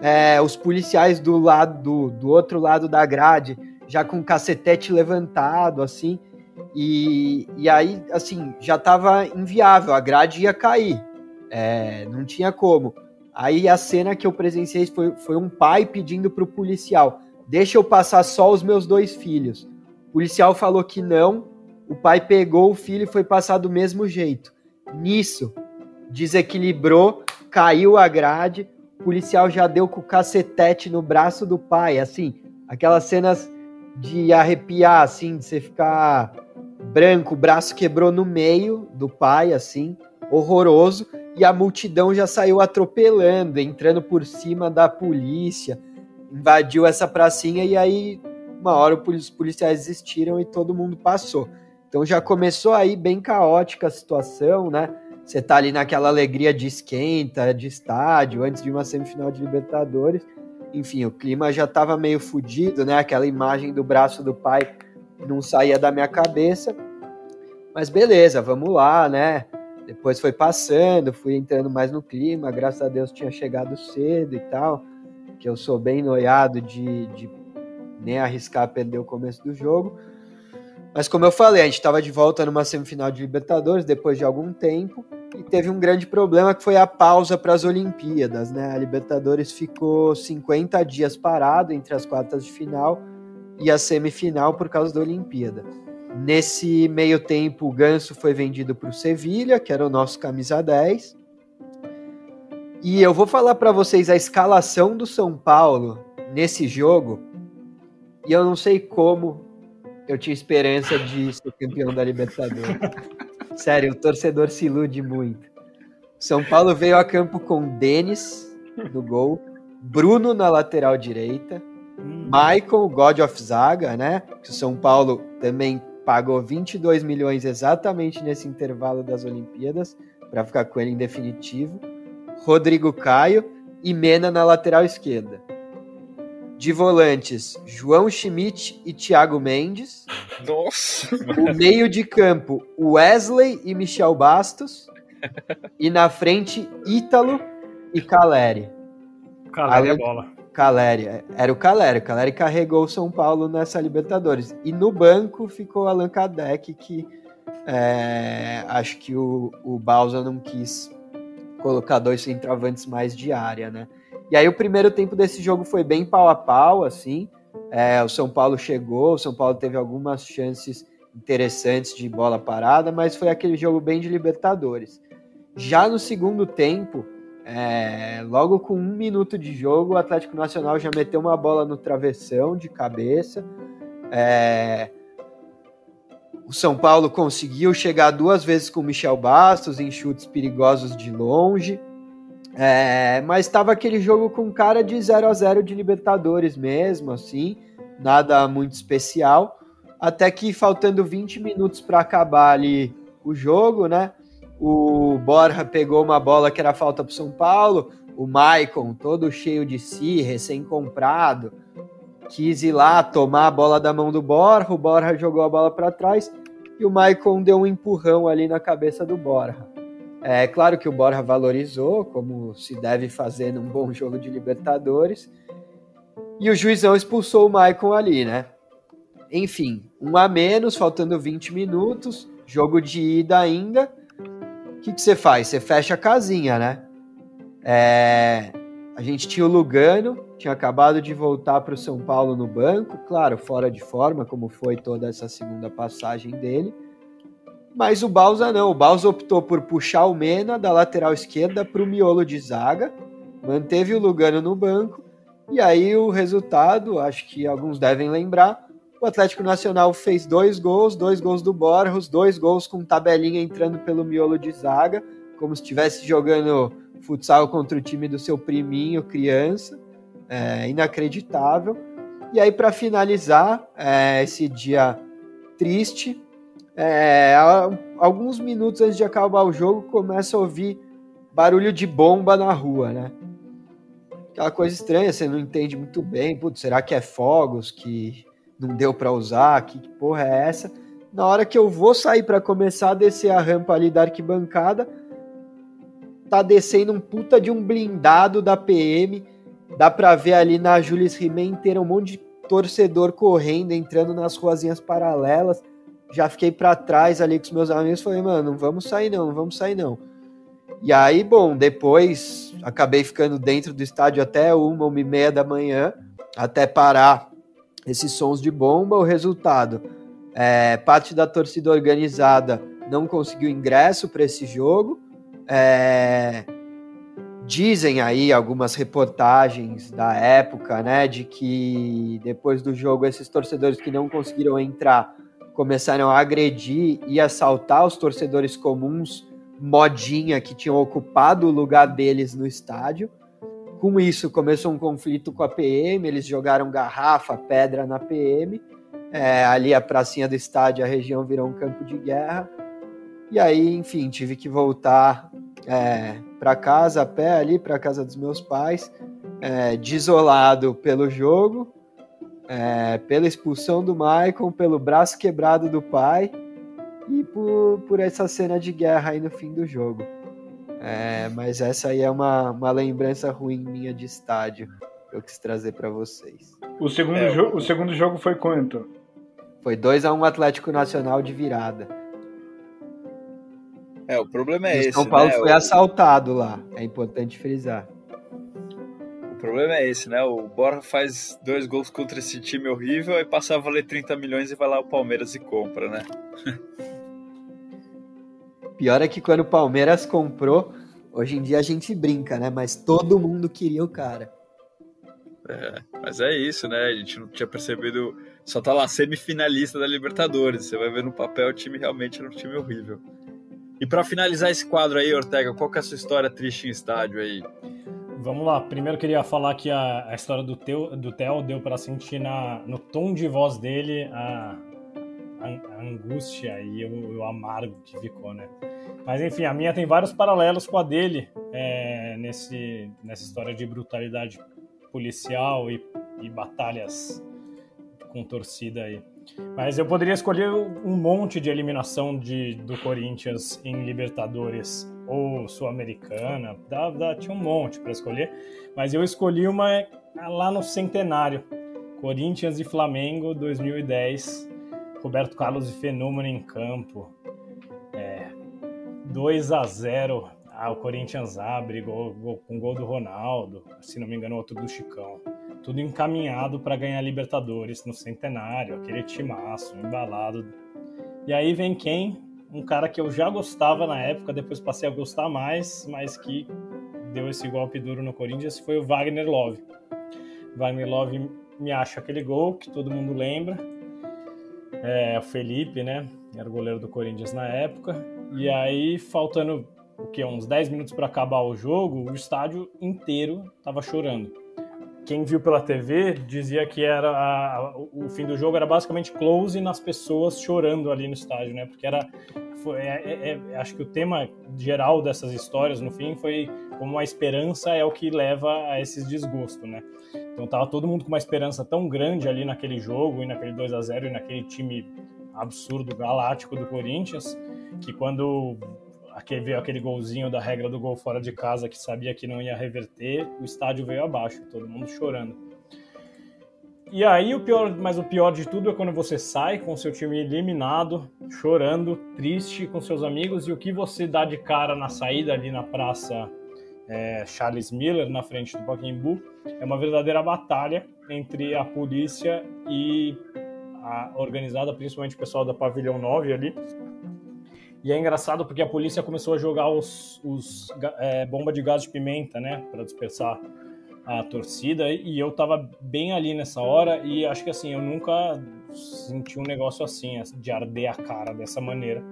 É, os policiais do lado do, do outro lado da grade, já com o cacetete levantado, assim. E, e aí, assim, já tava inviável, a grade ia cair. É, não tinha como. Aí a cena que eu presenciei foi, foi um pai pedindo pro policial: deixa eu passar só os meus dois filhos. O policial falou que não, o pai pegou o filho e foi passar do mesmo jeito. Nisso, desequilibrou, caiu a grade, o policial já deu com o cacetete no braço do pai, assim, aquelas cenas de arrepiar, assim, de você ficar branco, o braço quebrou no meio do pai, assim, horroroso, e a multidão já saiu atropelando, entrando por cima da polícia, invadiu essa pracinha e aí, uma hora os policiais desistiram e todo mundo passou. Então já começou aí bem caótica a situação, né? Você tá ali naquela alegria de esquenta, de estádio, antes de uma semifinal de Libertadores. Enfim, o clima já tava meio fodido, né? Aquela imagem do braço do pai não saía da minha cabeça. Mas beleza, vamos lá, né? Depois foi passando, fui entrando mais no clima. Graças a Deus tinha chegado cedo e tal. Que eu sou bem noiado de, de nem arriscar perder o começo do jogo. Mas como eu falei, a gente estava de volta numa semifinal de Libertadores depois de algum tempo e teve um grande problema que foi a pausa para as Olimpíadas, né? A Libertadores ficou 50 dias parado entre as quartas de final e a semifinal por causa da Olimpíada. Nesse meio tempo, o Ganso foi vendido para o Sevilha, que era o nosso camisa 10. E eu vou falar para vocês a escalação do São Paulo nesse jogo. E eu não sei como eu tinha esperança de ser campeão da Libertadores. Sério, o torcedor se ilude muito. São Paulo veio a campo com Denis no gol, Bruno na lateral direita, hum. Michael, God of Zaga, né? Que o São Paulo também pagou 22 milhões exatamente nesse intervalo das Olimpíadas para ficar com ele em definitivo. Rodrigo Caio, e Mena na lateral esquerda. De volantes, João Schmidt e Thiago Mendes. Nossa! O meio de campo, Wesley e Michel Bastos. E na frente, Ítalo e Caleri. Caleri é Alan- bola. Caleri, é, era o Caleri. O Caleri carregou o São Paulo nessa Libertadores. E no banco ficou Allan Kardec, que é, acho que o, o Balsa não quis colocar dois centroavantes mais de área, né? E aí o primeiro tempo desse jogo foi bem pau a pau, assim. É, o São Paulo chegou, o São Paulo teve algumas chances interessantes de bola parada, mas foi aquele jogo bem de Libertadores. Já no segundo tempo, é, logo com um minuto de jogo, o Atlético Nacional já meteu uma bola no travessão de cabeça. É, o São Paulo conseguiu chegar duas vezes com o Michel Bastos em chutes perigosos de longe. É, mas estava aquele jogo com cara de 0 a 0 de Libertadores mesmo, assim, nada muito especial. Até que faltando 20 minutos para acabar ali o jogo, né? O Borja pegou uma bola que era falta para São Paulo. O Maicon, todo cheio de si, recém-comprado, quis ir lá tomar a bola da mão do Borja. O Borja jogou a bola para trás e o Maicon deu um empurrão ali na cabeça do Borja. É claro que o Borja valorizou, como se deve fazer num bom jogo de Libertadores. E o juizão expulsou o Maicon ali, né? Enfim, um a menos, faltando 20 minutos, jogo de ida ainda. O que, você faz? Você fecha a casinha, né? É, a gente tinha o Lugano, tinha acabado de voltar para o São Paulo no banco, claro, fora de forma, como foi toda essa segunda passagem dele. Mas o Balsa não, o Balsa optou por puxar o Mena da lateral esquerda para o miolo de zaga, manteve o Lugano no banco, e aí o resultado, acho que alguns devem lembrar, o Atlético Nacional fez dois gols, dois gols do Borros, dois gols com tabelinha entrando pelo miolo de zaga, como se estivesse jogando futsal contra o time do seu priminho, criança. É, inacreditável. E aí, para finalizar é, esse dia triste, é, alguns minutos antes de acabar o jogo, começa a ouvir barulho de bomba na rua, né? Aquela coisa estranha, você não entende muito bem. Putz, será que é fogos que não deu para usar? Que porra é essa? Na hora que eu vou sair para começar a descer a rampa ali da arquibancada, tá descendo um puta de um blindado da PM. Dá pra ver ali na Julius Rimet inteira um monte de torcedor correndo, entrando nas ruazinhas paralelas. Já fiquei para trás ali com os meus amigos. Falei, mano, não vamos sair não, não vamos sair não. E aí, bom, depois acabei ficando dentro do estádio até uma, uma e meia da manhã, até parar esses sons de bomba. O resultado, é, parte da torcida organizada não conseguiu ingresso para esse jogo. É, dizem aí algumas reportagens da época, né, de que depois do jogo esses torcedores que não conseguiram entrar começaram a agredir e assaltar os torcedores comuns, modinha que tinham ocupado o lugar deles no estádio. Com isso começou um conflito com a PM, eles jogaram garrafa, pedra na PM. É, ali a pracinha do estádio, a região virou um campo de guerra. E aí, enfim, tive que voltar é, para casa a pé ali, para casa dos meus pais, é, desolado pelo jogo, é, pela expulsão do Michael, pelo braço quebrado do pai e por, por essa cena de guerra aí no fim do jogo. É, mas essa aí é uma, uma lembrança ruim minha de estádio que eu quis trazer para vocês. O segundo, É, o segundo jogo foi quanto? Foi 2 a 1 Atlético Nacional de virada. É, o problema é E o esse, São Paulo né? foi assaltado lá, é importante frisar. O problema é esse, né? O Borja faz dois gols contra esse time horrível, aí passa a valer 30 milhões e vai lá o Palmeiras e compra, né? Pior é que quando o Palmeiras comprou, hoje em dia a gente brinca, né? Mas todo mundo queria o cara. Mas é isso, né? A gente não tinha percebido. Só tá lá semifinalista da Libertadores. Você vai ver no papel o time realmente era um time horrível. E pra finalizar esse quadro aí, Ortega, qual que é a sua história triste em estádio aí? Vamos lá. Primeiro queria falar que a, a história do, teu, do Theo deu para sentir na, no tom de voz dele a, a, a angústia e o, o amargo que ficou, né? Mas enfim, a minha tem vários paralelos com a dele é, nesse, nessa história de brutalidade policial e, e batalhas com torcida aí. Mas eu poderia escolher um monte de eliminação de, do Corinthians em Libertadores ou Sul-Americana. Tinha um monte para escolher. Mas eu escolhi uma lá no Centenário. Corinthians e Flamengo 2010. Roberto Carlos e Fenômeno em campo. É, 2 a 0 ah, o Corinthians abre gol, gol, com gol do Ronaldo, se não me engano, outro do Chicão. Tudo encaminhado para ganhar Libertadores no centenário, aquele timaço, embalado. E aí vem quem? Um cara que eu já gostava na época, depois passei a gostar mais, mas que deu esse golpe duro no Corinthians, foi o Wagner Love. Wagner Love me acha aquele gol que todo mundo lembra. É, o Felipe, né? Era o goleiro do Corinthians na época. E aí, faltando o que uns 10 minutos para acabar o jogo, o estádio inteiro estava chorando. Quem viu pela TV dizia que era a, o fim do jogo era basicamente close nas pessoas chorando ali no estádio, né? Porque era foi, é, é, é, acho que o tema geral dessas histórias no fim foi como a esperança é o que leva a esses desgostos, né? Então tava todo mundo com uma esperança tão grande ali naquele jogo e naquele 2 a 0 e naquele time absurdo galáctico do Corinthians que quando aquele, veio aquele golzinho da regra do gol fora de casa que sabia que não ia reverter, o estádio veio abaixo, todo mundo chorando. E aí o pior, mas o pior de tudo é quando você sai com seu time eliminado, chorando, triste com seus amigos e o que você dá de cara na saída ali na praça é, Charles Miller, na frente do Pacaembu, é uma verdadeira batalha entre a polícia e a organizada, principalmente o pessoal da Pavilhão 9 ali, e é engraçado porque a polícia começou a jogar os, os é, bomba de gás de pimenta, né, para dispersar a torcida. E eu tava bem ali nessa hora e acho que assim eu nunca senti um negócio assim, de arder a cara dessa maneira,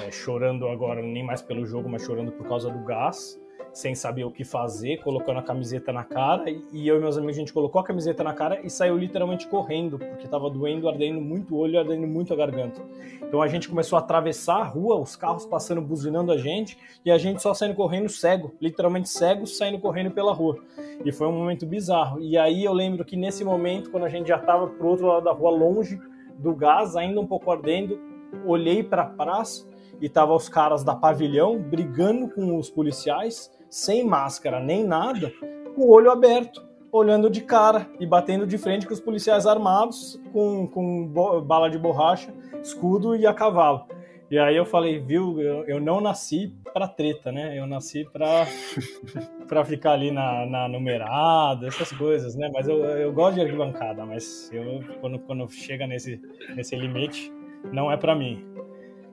é, chorando agora nem mais pelo jogo, mas chorando por causa do gás sem saber o que fazer, colocando a camiseta na cara. E eu e meus amigos, a gente colocou a camiseta na cara e saiu literalmente correndo, porque estava doendo, ardendo muito o olho, ardendo muito a garganta. Então a gente começou a atravessar a rua, os carros passando, buzinando a gente, e a gente só saindo correndo cego, literalmente cego, saindo correndo pela rua. E foi um momento bizarro. E aí eu lembro que nesse momento, quando a gente já estava pro outro lado da rua, longe do gás, ainda um pouco ardendo, olhei para a praça e tava os caras da pavilhão brigando com os policiais sem máscara nem nada, com o olho aberto, olhando de cara e batendo de frente com os policiais armados, com, com bala de borracha, escudo e a cavalo. E aí eu falei, viu, eu, eu não nasci para treta, né? Eu nasci para para ficar ali na, na, numerada, essas coisas, né? Mas eu, eu gosto de arquibancada, mas eu, quando, quando chega nesse, nesse limite, não é para mim.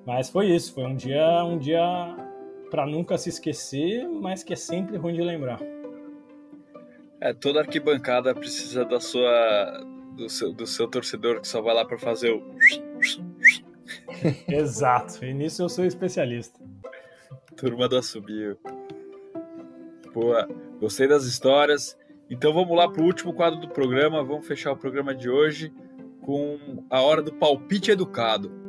Mas foi isso, foi um dia, um dia para nunca se esquecer, mas que é sempre ruim de lembrar. É, toda arquibancada precisa da sua do seu, do seu torcedor que só vai lá para fazer o Exato, e nisso eu sou especialista. Turma do Assobio. Boa, gostei das histórias. Então vamos lá para o último quadro do programa. Vamos fechar o programa de hoje com a hora do palpite educado.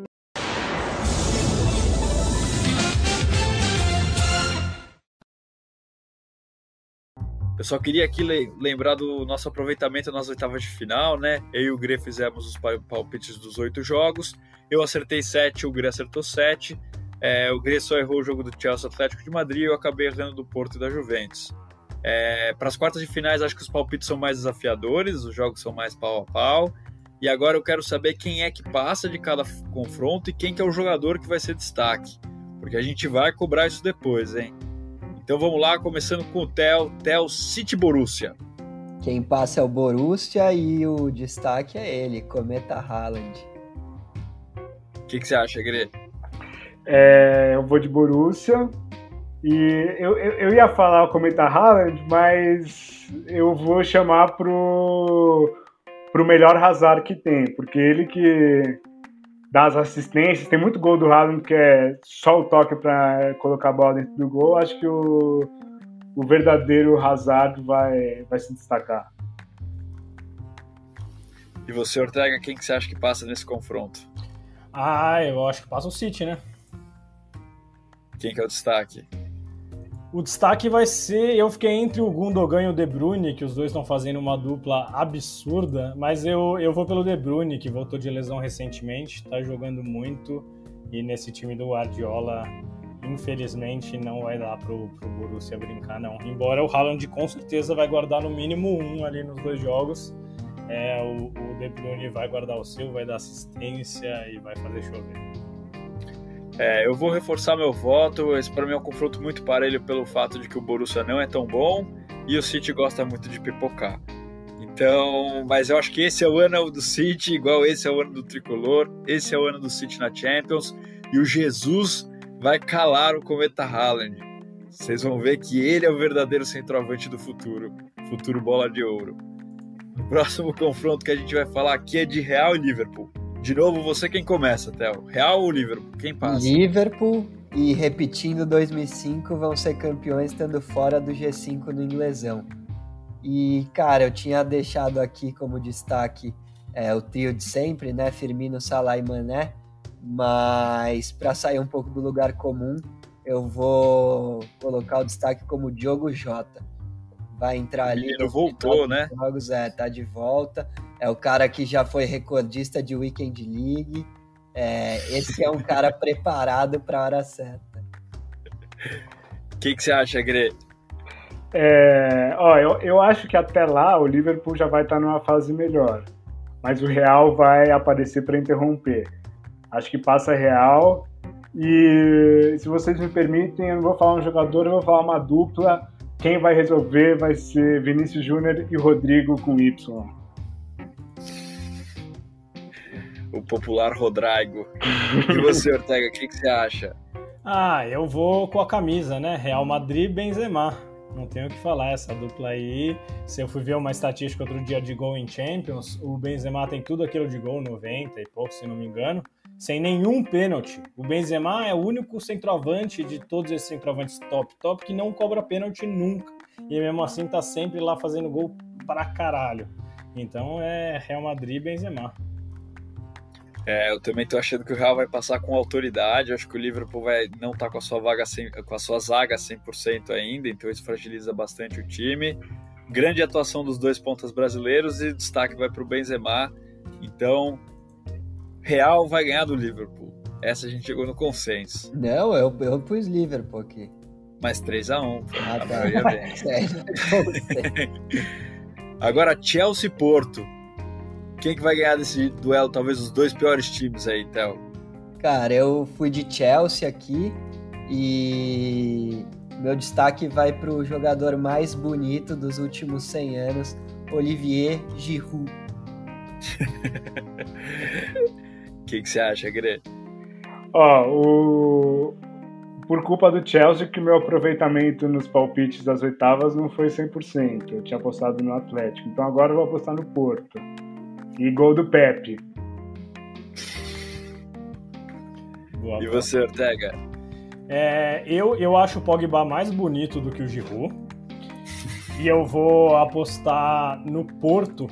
Eu só queria aqui lembrar do nosso aproveitamento nas oitavas de final, né? Eu e o Gre fizemos os palpites dos oito jogos. Eu acertei sete, o Gre acertou sete. É, o Gre só errou o jogo do Chelsea Atlético de Madrid e eu acabei errando do Porto e da Juventus. É, Para as quartas de finais, acho que os palpites são mais desafiadores, os jogos são mais pau a pau. E agora eu quero saber quem é que passa de cada confronto e quem que é o jogador que vai ser destaque. Porque a gente vai cobrar isso depois, hein? Então vamos lá, começando com o Tel, Tel City Borussia. Quem passa é o Borussia e o destaque é ele, Cometa Haaland. O que, que, você acha, Gre? É, eu vou de Borussia e eu, eu, eu, ia falar o Cometa Haaland, mas eu vou chamar pro, pro melhor Hazard que tem, porque ele que das assistências. Tem muito gol do Haaland que é só o toque para colocar a bola dentro do gol. Acho que o, o verdadeiro Hazard vai, vai se destacar. E você, Ortega, quem que você acha que passa nesse confronto? Ah, eu acho que passa o City, né? Quem que é o destaque? O destaque vai ser. Eu fiquei entre o Gundogan e o De Bruyne, que os dois estão fazendo uma dupla absurda, mas eu, eu vou pelo De Bruyne, que voltou de lesão recentemente, está jogando muito, e nesse time do Guardiola, infelizmente, não vai dar pro, pro Borussia brincar, não. Embora o Haaland com certeza vai guardar no mínimo um ali nos dois jogos. É, o, o De Bruyne vai guardar o seu, vai dar assistência e vai fazer chover. É, eu vou reforçar meu voto. Esse para mim é um confronto muito parelho pelo fato de que o Borussia não é tão bom e o City gosta muito de pipocar. Então, mas eu acho que esse é o ano do City, igual esse é o ano do Tricolor, esse é o ano do City na Champions e o Jesus vai calar o cometa Haaland. Vocês vão ver que ele é o verdadeiro centroavante do futuro, futuro bola de ouro. O próximo confronto que a gente vai falar aqui é de Real e Liverpool. De novo, você quem começa, Theo? Real ou Liverpool? Quem passa? Liverpool e repetindo 2005 vão ser campeões estando fora do G5 no inglesão. E, cara, eu tinha deixado aqui como destaque é, o trio de sempre, né? Firmino, Salah e Mané. Mas para sair um pouco do lugar comum, eu vou colocar o destaque como Diogo Jota. Vai entrar ali. Ele voltou, né? Jogos, é, tá de volta. É o cara que já foi recordista de Weekend League. É, esse é um cara preparado para a hora certa. O que, que você acha, Gre? É, ó, eu, eu acho que até lá o Liverpool já vai estar numa fase melhor. Mas o Real vai aparecer para interromper. Acho que passa Real. E se vocês me permitem, eu não vou falar um jogador, eu vou falar uma dupla. Quem vai resolver vai ser Vinícius Júnior e Rodrigo com Y. o popular Rodrigo. E você, Ortega, o que, que, você acha? Ah, eu vou com a camisa, né? Real Madrid Benzema. Não tenho o que falar, essa dupla aí. Se eu fui ver uma estatística outro dia de gol em Champions, o Benzema tem tudo aquilo de gol, 90 e pouco, se não me engano, sem nenhum pênalti. O Benzema é o único centroavante de todos esses centroavantes top, top, que não cobra pênalti nunca. E mesmo assim tá sempre lá fazendo gol pra caralho. Então é Real Madrid Benzema. É, eu também tô achando que o Real vai passar com autoridade. Acho que o Liverpool vai não tá com a sua vaga 100, com a sua zaga 100% ainda, então isso fragiliza bastante o time. Grande atuação dos dois pontas brasileiros e destaque vai para o Benzema. Então, Real vai ganhar do Liverpool. Essa a gente chegou no consenso. Não, eu, eu pus Liverpool aqui. Mas 3 a 1 ah, a tá. Agora, Chelsea Porto. Quem que vai ganhar desse duelo? Talvez os dois piores times aí, Théo. Cara, eu fui de Chelsea aqui e meu destaque vai para o jogador mais bonito dos últimos 100 anos, Olivier Giroud. O que, que você acha, Gre? Ó, o... por culpa do Chelsea que meu aproveitamento nos palpites das oitavas não foi 100%. Eu tinha apostado no Atlético, então agora eu vou apostar no Porto. E gol do Pepe. Boa, e você, Ortega? É, eu, eu acho o Pogba mais bonito do que o Giroud. E eu vou apostar no Porto.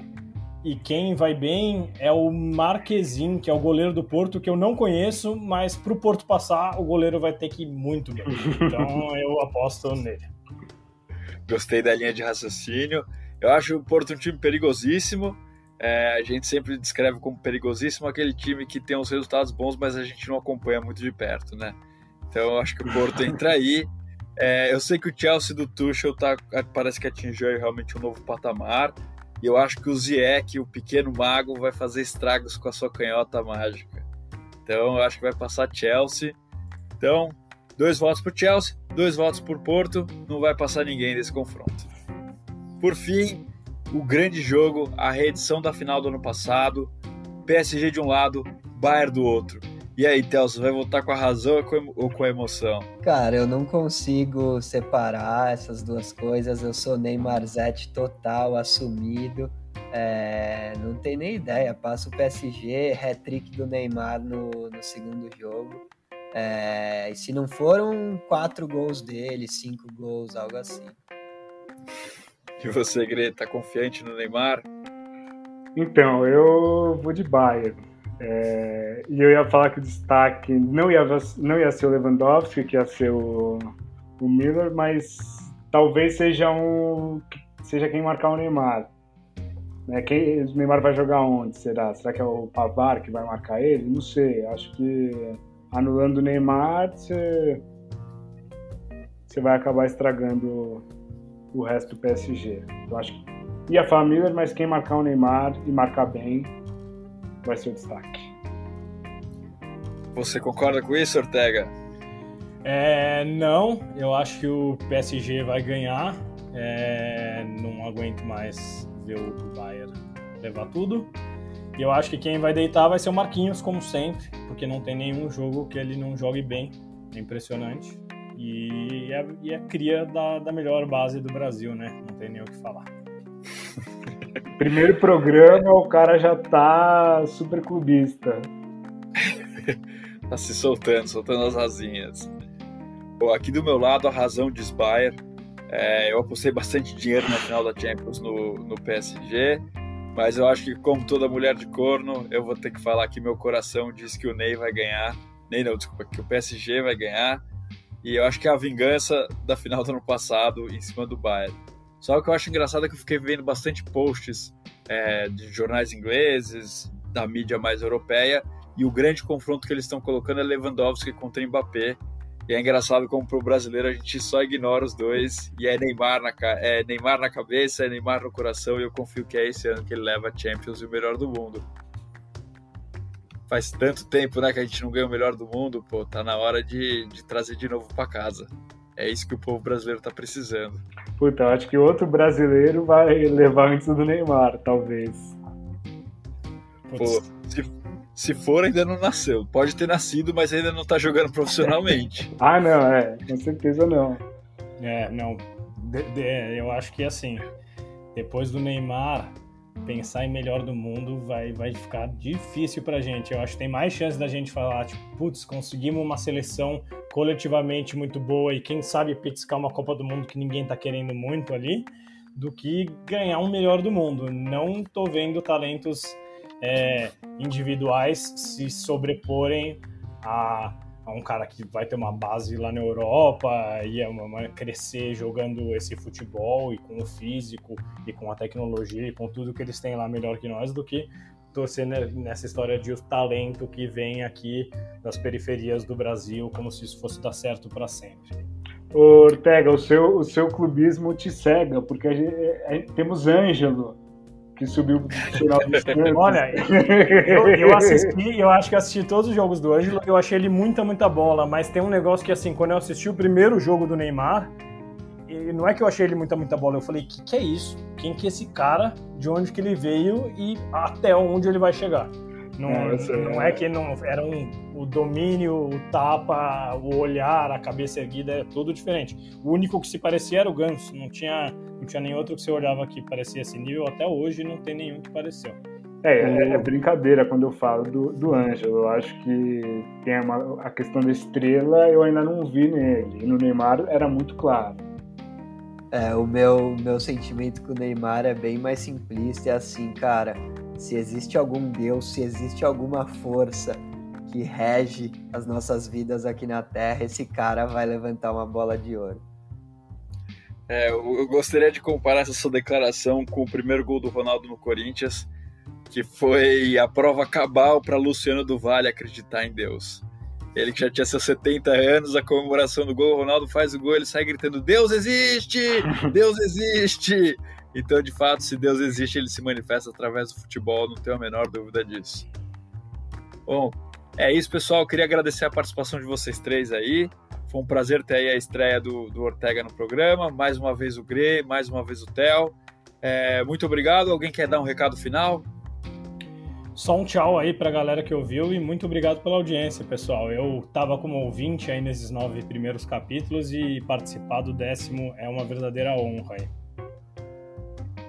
E quem vai bem é o Marquezin, que é o goleiro do Porto, que eu não conheço, mas para o Porto passar, o goleiro vai ter que ir muito bem. Então eu aposto nele. Gostei da linha de raciocínio. Eu acho o Porto um time perigosíssimo é, a gente sempre descreve como perigosíssimo aquele time que tem os resultados bons, mas a gente não acompanha muito de perto, né? Então eu acho que o Porto entra aí. É, eu sei que o Chelsea do Tuchel tá, parece que atingiu realmente um novo patamar. E eu acho que o Ziyech, o pequeno mago, vai fazer estragos com a sua canhota mágica. Então eu acho que vai passar Chelsea. Então, dois votos para Chelsea, dois votos por Porto. Não vai passar ninguém desse confronto. Por fim, o grande jogo, a reedição da final do ano passado, PSG de um lado, Bayern do outro. E aí, Telso, vai voltar com a razão ou com a emoção? Cara, eu não consigo separar essas duas coisas. Eu sou Neymar Zete total, assumido. É, não tem nem ideia. Passa o PSG, hat-trick do Neymar no, no segundo jogo. É, e se não foram quatro gols dele, cinco gols, algo assim. E você, Greta, tá confiante no Neymar? Então, eu vou de Bayern. É, e eu ia falar que o destaque não ia, não ia ser o Lewandowski, que ia ser o, o Miller, mas talvez seja um seja quem marcar o Neymar. Né? Quem, o Neymar vai jogar onde? Será? Será que é o Pavar que vai marcar ele? Não sei. Acho que anulando o Neymar, você, você vai acabar estragando o resto do PSG. Eu acho que ia falar Miller, mas quem marcar o Neymar e marcar bem vai ser o destaque. Você concorda com isso, Ortega? É, não, eu acho que o PSG vai ganhar. É, não aguento mais ver o Bayern levar tudo. E eu acho que quem vai deitar vai ser o Marquinhos, como sempre, porque não tem nenhum jogo que ele não jogue bem. É impressionante. E é, e é cria da, da melhor base do Brasil, né? Não tem nem o que falar. Primeiro programa, o cara já tá super clubista. tá se soltando, soltando as asinhas. Bom, aqui do meu lado, a razão de Spire. É, eu apostei bastante dinheiro na final da Champions no, no PSG, mas eu acho que, como toda mulher de corno, eu vou ter que falar que meu coração diz que o Ney vai ganhar. Ney não, desculpa, que o PSG vai ganhar. E eu acho que é a vingança da final do ano passado em cima do Bayern. Só o que eu acho engraçado é que eu fiquei vendo bastante posts é, de jornais ingleses, da mídia mais europeia, e o grande confronto que eles estão colocando é Lewandowski contra Mbappé. E é engraçado como para o brasileiro a gente só ignora os dois e é Neymar, na, é Neymar na cabeça, é Neymar no coração e eu confio que é esse ano que ele leva a Champions e o melhor do mundo. Faz tanto tempo né, que a gente não ganha o melhor do mundo, pô, tá na hora de, de trazer de novo para casa. É isso que o povo brasileiro tá precisando. Puta, eu acho que outro brasileiro vai levar antes do Neymar, talvez. Pô, se, se for, ainda não nasceu. Pode ter nascido, mas ainda não tá jogando profissionalmente. ah, não, é. Com certeza não. É, não. De, de, eu acho que assim, depois do Neymar, pensar em melhor do mundo vai, vai ficar difícil pra gente. Eu acho que tem mais chance da gente falar, tipo, putz, conseguimos uma seleção coletivamente muito boa e quem sabe petiscar uma Copa do Mundo que ninguém tá querendo muito ali, do que ganhar um melhor do mundo. Não tô vendo talentos é, individuais se sobreporem a a um cara que vai ter uma base lá na Europa e é uma, crescer jogando esse futebol e com o físico e com a tecnologia e com tudo que eles têm lá melhor que nós do que torcer nessa história de o talento que vem aqui das periferias do Brasil como se isso fosse dar certo para sempre. Ortega, o seu, o seu clubismo te cega, porque a gente, a gente, temos Ângelo, que subiu final do Olha, eu, eu, assisti, eu acho que assisti todos os jogos do Ângelo, eu achei ele muita, muita bola, mas tem um negócio que, assim, quando eu assisti o primeiro jogo do Neymar, não é que eu achei ele muita, muita bola, eu falei, que que é isso? Quem que é esse cara? De onde que ele veio e até onde ele vai chegar? Não é, não é que não era um, o domínio, o tapa, o olhar, a cabeça erguida é tudo diferente. O único que se parecia era o Ganso, não tinha, não tinha nem outro que você olhava que parecia esse nível. Até hoje não tem nenhum que pareceu. É, é, é brincadeira quando eu falo do, do Ângelo. Eu acho que tem uma, a questão da estrela eu ainda não vi nele. E no Neymar era muito claro. É, o meu, meu sentimento com o Neymar é bem mais simplista. É assim, cara se existe algum Deus, se existe alguma força que rege as nossas vidas aqui na Terra, esse cara vai levantar uma bola de ouro. É, eu gostaria de comparar essa sua declaração com o primeiro gol do Ronaldo no Corinthians, que foi a prova cabal para Luciano do Vale acreditar em Deus. Ele que já tinha seus 70 anos, a comemoração do gol, o Ronaldo faz o gol, ele sai gritando: Deus existe! Deus existe! Então, de fato, se Deus existe, ele se manifesta através do futebol, não tenho a menor dúvida disso. Bom, é isso, pessoal. Eu queria agradecer a participação de vocês três aí. Foi um prazer ter aí a estreia do, do Ortega no programa. Mais uma vez o Gre, mais uma vez o Theo. É, muito obrigado. Alguém quer dar um recado final? Só um tchau aí pra galera que ouviu e muito obrigado pela audiência, pessoal. Eu tava como ouvinte aí nesses nove primeiros capítulos e participar do décimo é uma verdadeira honra aí.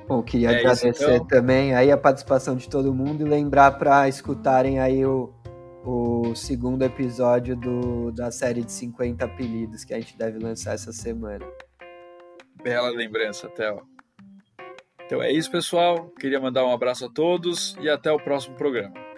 Bom, queria é agradecer isso, então. também aí a participação de todo mundo e lembrar para escutarem aí o, o segundo episódio do, da série de 50 apelidos que a gente deve lançar essa semana. Bela lembrança, Theo. Então é isso, pessoal. Queria mandar um abraço a todos e até o próximo programa.